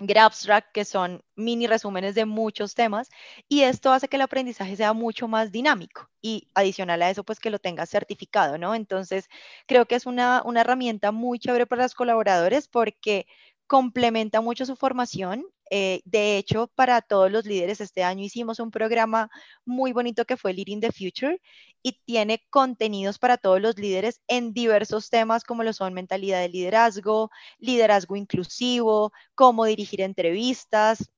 Grabstrack, que son mini resúmenes de muchos temas, y esto hace que el aprendizaje sea mucho más dinámico y adicional a eso, pues que lo tengas certificado, ¿no? Entonces, creo que es una, una herramienta muy chévere para los colaboradores porque complementa mucho su formación eh, de hecho, para todos los líderes este año hicimos un programa muy bonito que fue Leading the Future y tiene contenidos para todos los líderes en diversos temas como lo son mentalidad de liderazgo, liderazgo inclusivo, cómo dirigir entrevistas,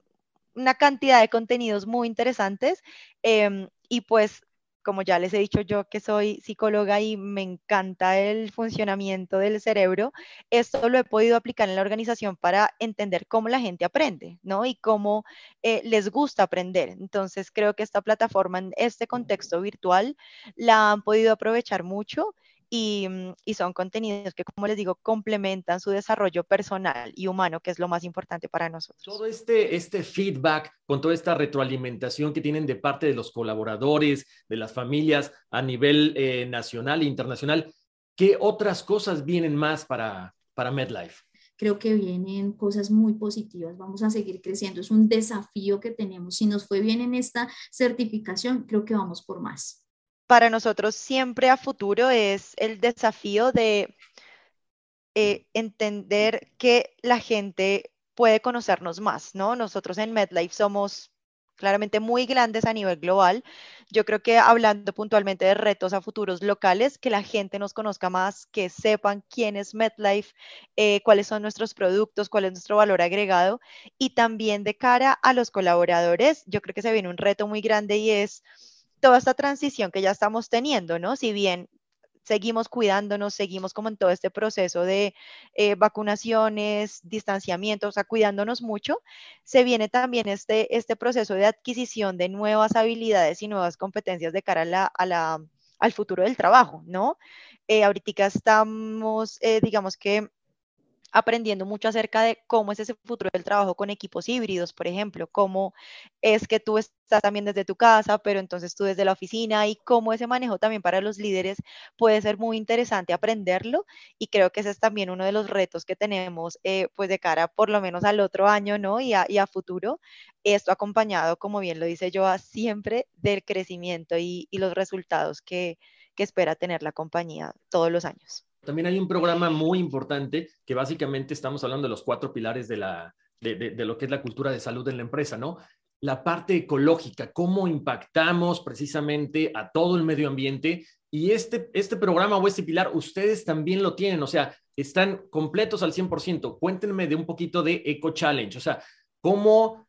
una cantidad de contenidos muy interesantes. Em, y pues como ya les he dicho yo que soy psicóloga y me encanta el funcionamiento del cerebro, esto lo he podido aplicar en la organización para entender cómo la gente aprende, ¿no? Y cómo eh, les gusta aprender. Entonces, creo que esta plataforma en este contexto virtual la han podido aprovechar mucho Mm, y, son contenidos que, como les digo, complementan su desarrollo personal y humano, que es lo más importante para nosotros. Todo este, este feedback, con toda esta retroalimentación que tienen de parte de los colaboradores, de las familias a nivel eh, nacional e internacional, ¿qué otras cosas vienen más para, para MedLife? creo que vienen cosas muy positivas. Vamos a seguir creciendo. Es un desafío que tenemos. Si nos fue bien en esta certificación, creo que vamos por más para nosotros siempre a futuro es el desafío de eh, entender que la gente puede conocernos más, ¿no? Nosotros en MedLife somos claramente muy grandes a nivel global. Yo creo que hablando puntualmente de retos a futuros locales, que la gente nos conozca más, que sepan quién es MedLife, eh, cuáles son nuestros productos, cuál es nuestro valor agregado y también de cara a los colaboradores, yo creo que se viene un reto muy grande y es toda esta transición que ya estamos teniendo, ¿no? Si bien seguimos cuidándonos, seguimos como en todo este proceso de eh, vacunaciones, distanciamiento, o sea, cuidándonos mucho, se viene también este, este proceso de adquisición de nuevas habilidades y nuevas competencias de cara a la, al futuro del trabajo, ¿no? Eh, ahorita estamos, eh, digamos que aprendiendo mucho acerca de cómo es ese futuro del trabajo con equipos híbridos, por ejemplo, cómo es que tú estás también desde tu casa, pero entonces tú desde la oficina y cómo ese manejo también para los líderes puede ser muy interesante aprenderlo y creo que ese es también uno de los retos que tenemos eh, pues de cara por lo menos al otro año, ¿no? Y a, futuro, esto acompañado, como bien lo dice Joa, siempre del crecimiento y, los resultados que espera tener la compañía todos los años. También hay un programa muy importante que básicamente estamos hablando de los cuatro pilares de, la, de, lo que es la cultura de salud en la empresa, ¿no? La parte ecológica, cómo impactamos precisamente a todo el medio ambiente. Y este, este programa o este pilar, ustedes también lo tienen, o sea, están completos al 100%. Cuéntenme de un poquito de Eco Challenge, o sea, cómo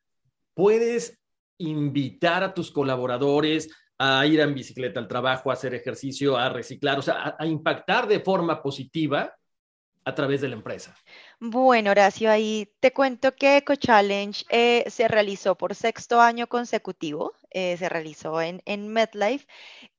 puedes invitar a tus colaboradores a ir en bicicleta al trabajo, a hacer ejercicio, a reciclar, o sea, a, impactar de forma positiva a través de la empresa. Bueno, Horacio, ahí te cuento que Eco Challenge eh, se realizó por sexto año consecutivo, eh, se realizó en, en MedLife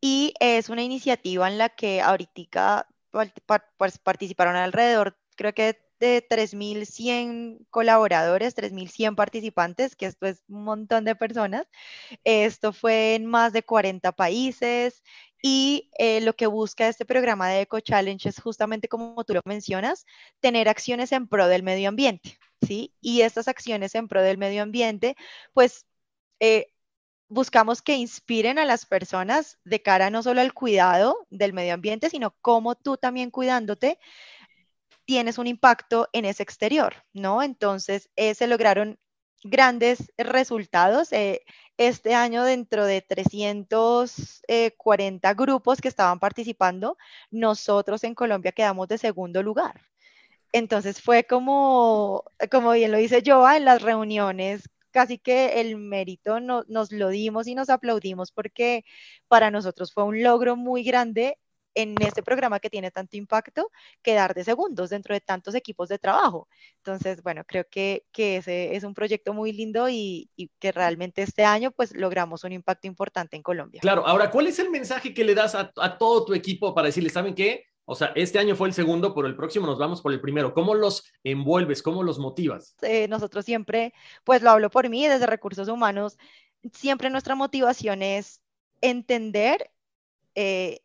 y es una iniciativa en la que ahorita pues, participaron alrededor, creo que de 3.100 colaboradores, 3.100 participantes, que esto es un montón de personas. Esto fue en más de 40 países y eh, lo que busca este programa de Eco Challenge es justamente, como tú lo mencionas, tener acciones en pro del medio ambiente, ¿sí? Y estas acciones en pro del medio ambiente, pues... Eh, buscamos que inspiren a las personas de cara no solo al cuidado del medio ambiente, sino cómo tú también cuidándote tienes un impacto en ese exterior, ¿no? Entonces, eh, se lograron grandes resultados. Eh, este año, dentro de 340 grupos que estaban participando, nosotros en Colombia quedamos de segundo lugar. Entonces fue como, como bien lo dice Joa, en las reuniones casi que el mérito nos lo dimos y nos aplaudimos porque para nosotros fue un logro muy grande en este programa que tiene tanto impacto quedar de segundos dentro de tantos equipos de trabajo. Entonces, bueno, creo que, que ese es un proyecto muy lindo y, y, que realmente este año pues logramos un impacto importante en Colombia. Claro, ahora, ¿cuál es el mensaje que le das a, a todo tu equipo para decirles, ¿saben qué? O sea, este año fue el segundo, pero el próximo nos vamos por el primero. ¿Cómo los envuelves? ¿Cómo los motivas? Eh, nosotros siempre, pues lo hablo por mí, desde recursos humanos, siempre nuestra motivación es entender eh,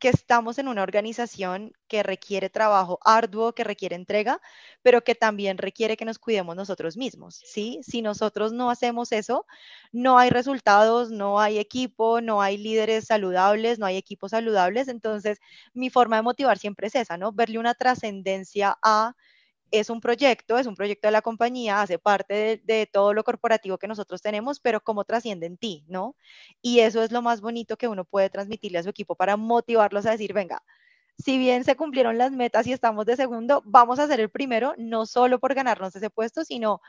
que estamos en una organización que requiere trabajo arduo, que requiere entrega, pero que también requiere que nos cuidemos nosotros mismos, ¿sí? Si nosotros no hacemos eso, no hay resultados, no hay equipo, no hay líderes saludables, no hay equipos saludables. Entonces, mi forma de motivar siempre es esa, ¿no? Verle una trascendencia a es un proyecto, es un proyecto de la compañía, hace parte de, todo lo corporativo que nosotros tenemos, pero cómo trasciende en ti, ¿no? Y eso es lo más bonito que uno puede transmitirle a su equipo para motivarlos a decir, venga, si bien se cumplieron las metas y estamos de segundo, vamos a ser el primero, no solo por ganarnos ese puesto, sino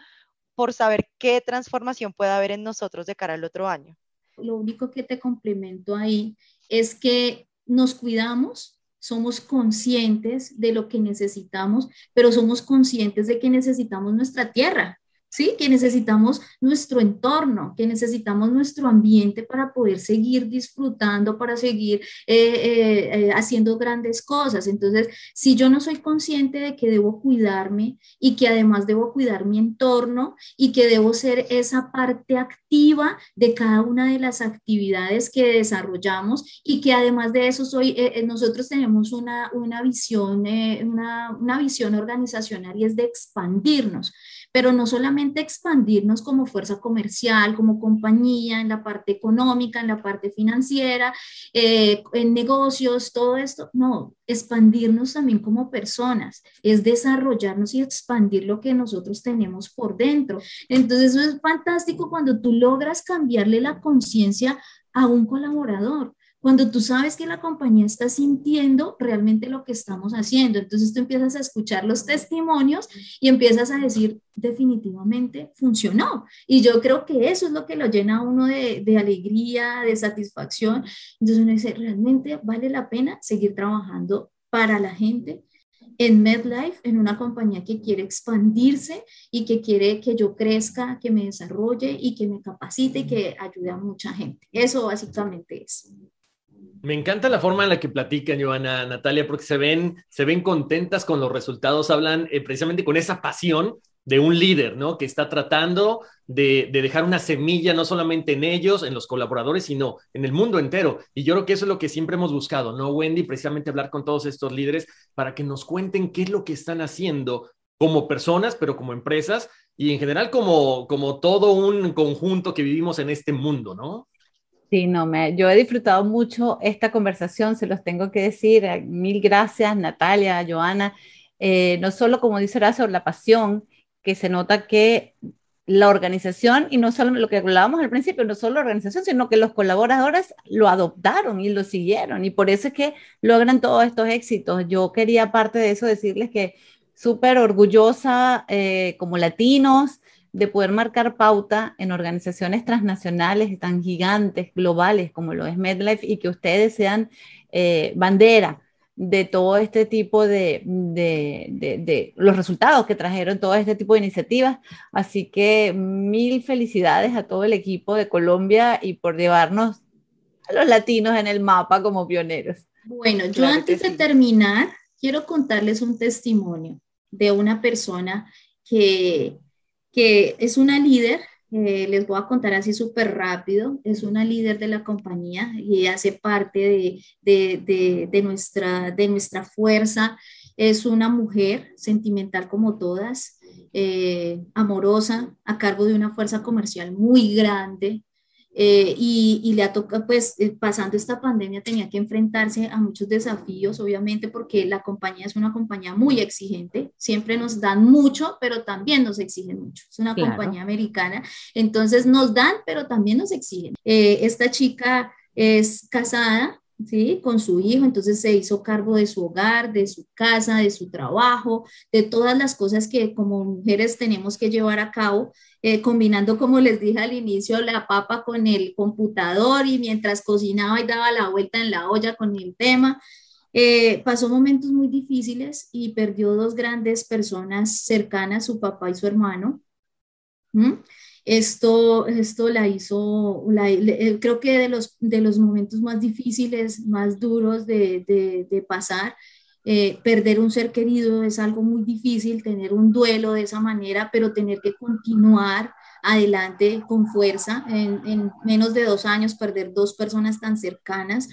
por saber qué transformación puede haber en nosotros de cara al otro año. Lo único que te complemento ahí es que nos cuidamos, somos conscientes de lo que necesitamos, pero somos conscientes de que necesitamos nuestra tierra, ¿sí? Que necesitamos nuestro entorno, que necesitamos nuestro ambiente para poder seguir disfrutando, para seguir eh, eh, eh, haciendo grandes cosas. Entonces, si yo no soy consciente de que debo cuidarme y que además debo cuidar mi entorno y que debo ser esa parte activa de cada una de las actividades que desarrollamos y que además de eso soy, nosotros tenemos una, una visión, una, una visión organizacional y es de expandirnos pero no solamente expandirnos como fuerza comercial, como compañía, en la parte económica, en la parte financiera, eh, en negocios, todo esto, no, expandirnos también como personas, es desarrollarnos y expandir lo que nosotros tenemos por dentro. Entonces eso es fantástico cuando tú logras cambiarle la conciencia a un colaborador cuando tú sabes que la compañía está sintiendo realmente lo que estamos haciendo. Entonces tú empiezas a escuchar los testimonios y empiezas a decir, definitivamente funcionó. Y yo creo que eso es lo que lo llena a uno de, de alegría, de satisfacción. Entonces uno dice, realmente vale la pena seguir trabajando para la gente en MedLife, en una compañía que quiere expandirse y que quiere que yo crezca, que me desarrolle y que me capacite y que ayude a mucha gente. Eso básicamente es. Me encanta la forma en la que platican, Joana, Natalia, porque se ven, se ven contentas con los resultados, hablan eh, precisamente con esa pasión de un líder, ¿no? Que está tratando de, dejar una semilla no solamente en ellos, en los colaboradores, sino en el mundo entero. Y yo creo que eso es lo que siempre hemos buscado, ¿no, Wendy? Precisamente hablar con todos estos líderes para que nos cuenten qué es lo que están haciendo como personas, pero como empresas y en general como, como todo un conjunto que vivimos en este mundo, ¿no? Sí, no, me, yo he disfrutado mucho esta conversación, se los tengo que decir. Eh, mil gracias, Natalia, Joana. Eh, no solo, como dice Horacio, la pasión, que se nota que la organización, y no solo lo que hablábamos al principio, no solo la organización, sino que los colaboradores lo adoptaron y lo siguieron, y por eso es que logran todos estos éxitos. Yo quería, aparte de eso, decirles que súper orgullosa eh, como latinos de poder marcar pauta en organizaciones transnacionales tan gigantes, globales como lo es MedLife y que ustedes sean eh, bandera de todo este tipo de, de, los resultados que trajeron todo este tipo de iniciativas. Así que mil felicidades a todo el equipo de Colombia y por llevarnos a los latinos en el mapa como pioneros. Bueno, yo antes de terminar, quiero contarles un testimonio de una persona que que es una líder, eh, les voy a contar así súper rápido, es una líder de la compañía y hace parte de, nuestra, de nuestra fuerza. Es una mujer sentimental como todas, eh, amorosa, a cargo de una fuerza comercial muy grande, eh, y, le ha tocado, pues eh, pasando esta pandemia tenía que enfrentarse a muchos desafíos, obviamente, porque la compañía es una compañía muy exigente, siempre nos dan mucho, pero también nos exigen mucho. Es una compañía americana, entonces nos dan, pero también nos exigen. Eh, esta chica es casada, ¿sí? Con su hijo, entonces se hizo cargo de su hogar, de su casa, de su trabajo, de todas las cosas que como mujeres tenemos que llevar a cabo eh, combinando, como les dije al inicio, la papa con el computador y mientras cocinaba y daba la vuelta en la olla con el tema. Eh, pasó momentos muy difíciles y perdió dos grandes personas cercanas, su papá y su hermano. Esto, esto la hizo, eh, creo que de los, de los momentos más difíciles, más duros de, de, pasar, eh, perder un ser querido es algo muy difícil, tener un duelo de esa manera, pero tener que continuar adelante con fuerza. En, menos de dos años, perder dos personas tan cercanas.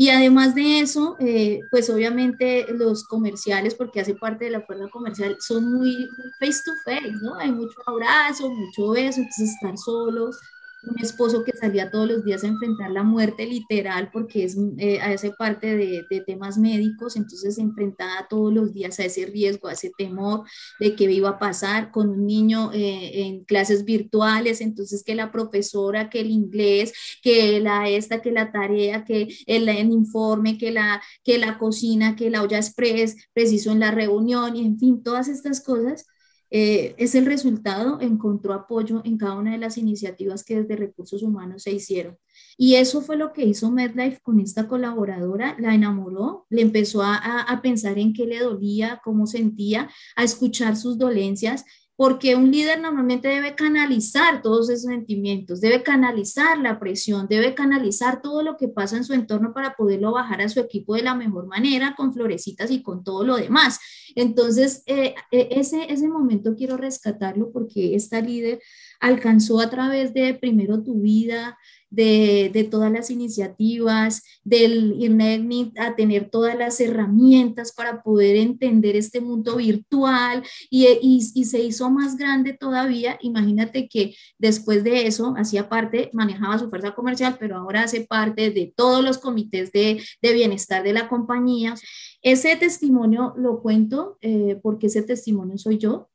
Y además de eso, eh, pues obviamente los comerciales, porque hace parte de la fuerza comercial, son muy face to face, ¿no? Hay mucho abrazo, mucho beso, entonces estar solos, un esposo que salía todos los días a enfrentar la muerte literal porque es, eh, hace parte de, de, temas médicos, entonces se enfrentaba todos los días a ese riesgo, a ese temor de que iba a pasar con un niño eh, en clases virtuales, entonces que la profesora, que el inglés, que la esta, que la tarea, que el, el informe, que la, que la cocina, que la olla express, preciso en la reunión y en fin, todas estas cosas eh, es el resultado, encontró apoyo en cada una de las iniciativas que desde recursos humanos se hicieron. Y eso fue lo que hizo MedLife con esta colaboradora, la enamoró, le empezó a, a pensar en qué le dolía, cómo sentía, a escuchar sus dolencias porque un líder normalmente debe canalizar todos esos sentimientos, debe canalizar la presión, debe canalizar todo lo que pasa en su entorno para poderlo bajar a su equipo de la mejor manera, con florecitas y con todo lo demás. Entonces, eh, eh, ese, ese momento quiero rescatarlo porque esta líder alcanzó a través de primero tu vida, de, todas las iniciativas, del IRNET a tener todas las herramientas para poder entender este mundo virtual y, y, se hizo más grande todavía. Imagínate que después de eso hacía parte, manejaba su fuerza comercial, pero ahora hace parte de todos los comités de, de bienestar de la compañía. Ese testimonio lo cuento eh, porque ese testimonio soy yo.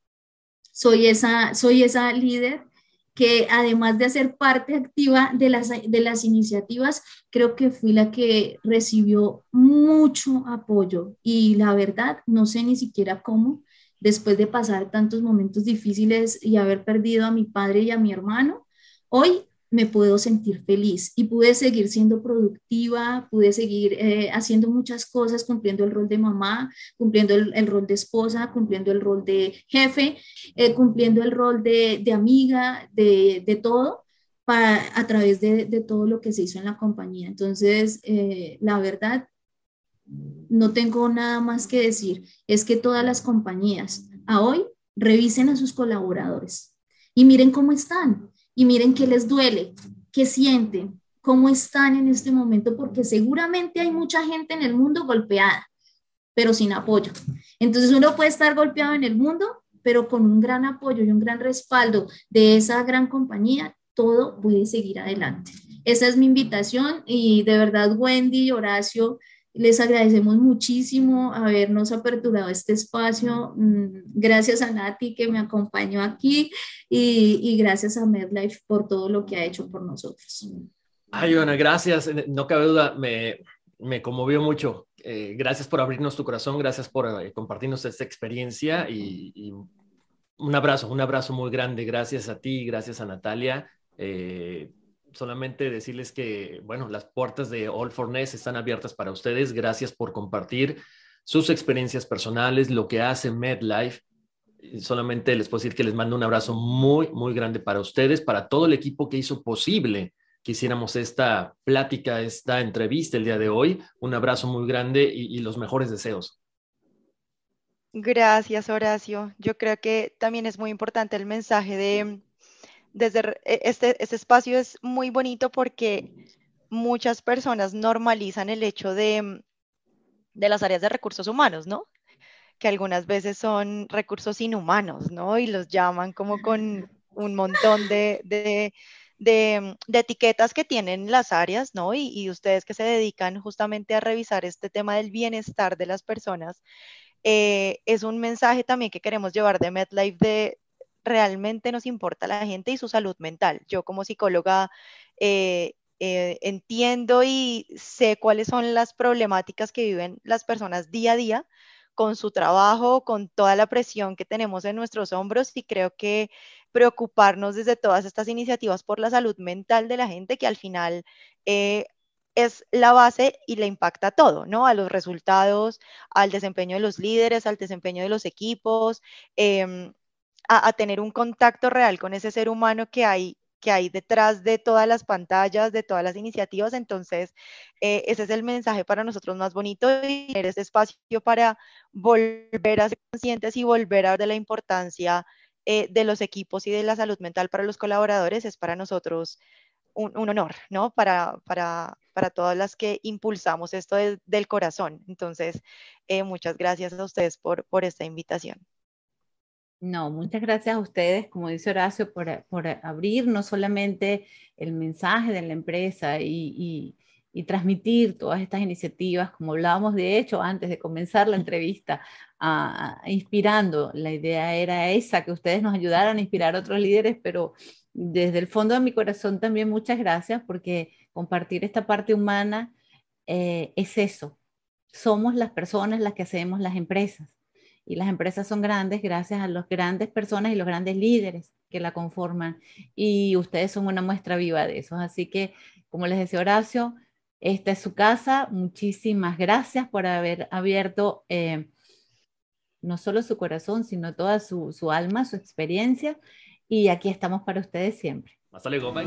Soy esa, soy esa líder que además de hacer parte activa de las, de las iniciativas, creo que fui la que recibió mucho apoyo. Y la verdad, no sé ni siquiera cómo, después de pasar tantos momentos difíciles y haber perdido a mi padre y a mi hermano, hoy me puedo sentir feliz. Y pude seguir siendo productiva, pude seguir eh, haciendo muchas cosas, cumpliendo el rol de mamá, cumpliendo el, rol de esposa, cumpliendo el rol de jefe, eh, cumpliendo el rol de, amiga, de, todo, para, a través de, todo lo que se hizo en la compañía. Entonces, eh, la verdad, no tengo nada más que decir, es que todas las compañías a hoy revisen a sus colaboradores y miren cómo están y miren qué les duele, qué sienten, cómo están en este momento, porque seguramente hay mucha gente en el mundo golpeada, pero sin apoyo. Entonces uno puede estar golpeado en el mundo, pero con un gran apoyo y un gran respaldo de esa gran compañía, todo puede seguir adelante. Esa es mi invitación y de verdad, Wendy, Horacio, les agradecemos muchísimo habernos aperturado este espacio. Mm, gracias a Nati que me acompañó aquí y, gracias a MedLife por todo lo que ha hecho por nosotros. Ay, Ana, gracias. No cabe duda, me, me conmovió mucho. Eh, gracias por abrirnos tu corazón, gracias por eh, compartirnos esta experiencia y, un abrazo, un abrazo muy grande. Gracias a ti, gracias a Natalia. Eh, solamente decirles que, bueno, las puertas de All for Ness están abiertas para ustedes. Gracias por compartir sus experiencias personales, lo que hace MedLife. Solamente les puedo decir que les mando un abrazo muy, muy grande para ustedes, para todo el equipo que hizo posible que hiciéramos esta plática, esta entrevista el día de hoy. Un abrazo muy grande y, y los mejores deseos. Gracias, Horacio. Yo creo que también es muy importante el mensaje de desde e, este, este espacio es muy bonito porque muchas personas normalizan el hecho de, mm, de las áreas de recursos humanos, ¿no? Que algunas veces son recursos inhumanos, ¿no? Y los llaman como con un montón de, de, de, mm, etiquetas que tienen las áreas, ¿no? Y, ustedes que se dedican justamente a revisar este tema del bienestar de las personas, eh, es un mensaje también que queremos llevar de MedLife de, realmente nos importa la gente y su salud mental. Yo como psicóloga eh, eh, entiendo y sé cuáles son las problemáticas que viven las personas día a día con su trabajo, con toda la presión que tenemos en nuestros hombros y creo que preocuparnos desde todas estas iniciativas por la salud mental de la gente que al final eh, es la base y le impacta todo, ¿no? A los resultados, al desempeño de los líderes, al desempeño de los equipos, em, a, tener un contacto real con ese ser humano que hay que hay detrás de todas las pantallas, de todas las iniciativas. Entonces, eh, ese es el mensaje para nosotros más bonito y tener ese espacio para volver a ser conscientes y volver a ver de la importancia eh, de los equipos y de la salud mental para los colaboradores es para nosotros un, honor, ¿no? Para, para, para, todas las que impulsamos esto del corazón. Entonces, eh, muchas gracias a ustedes por, por esta invitación. No, muchas gracias a ustedes, como dice Horacio, por, por abrir no solamente el mensaje de la empresa y, y, transmitir todas estas iniciativas, como hablábamos de hecho antes de comenzar la entrevista, inspirando. La idea era esa, que ustedes nos ayudaran a inspirar a otros líderes, pero desde el fondo de mi corazón también muchas gracias porque compartir esta parte humana eh, es eso. Somos las personas las que hacemos las empresas y las empresas son grandes gracias a las grandes personas y los grandes líderes que la conforman y ustedes son una muestra viva de eso. Así que, como les decía Horacio, esta es su casa. Muchísimas gracias por haber abierto eh, no solo su corazón, sino toda su, su alma, su experiencia y aquí estamos para ustedes siempre. Hasta luego, bye.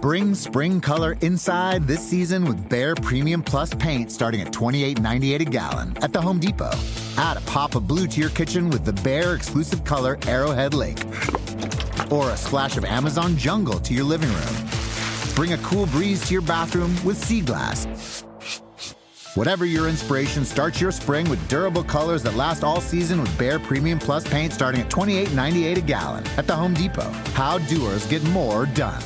Bring spring color inside this season with Bare Premium Plus paint starting at $28.98 a gallon at the Home Depot. Add a pop of blue to your kitchen with the Bare exclusive color Arrowhead Lake. Or a splash of Amazon Jungle to your living room. Bring a cool breeze to your bathroom with Sea Glass. Whatever your inspiration, start your spring with durable colors that last all season with Bare Premium Plus paint starting at $28.98 a gallon at the Home Depot. How doers get more done.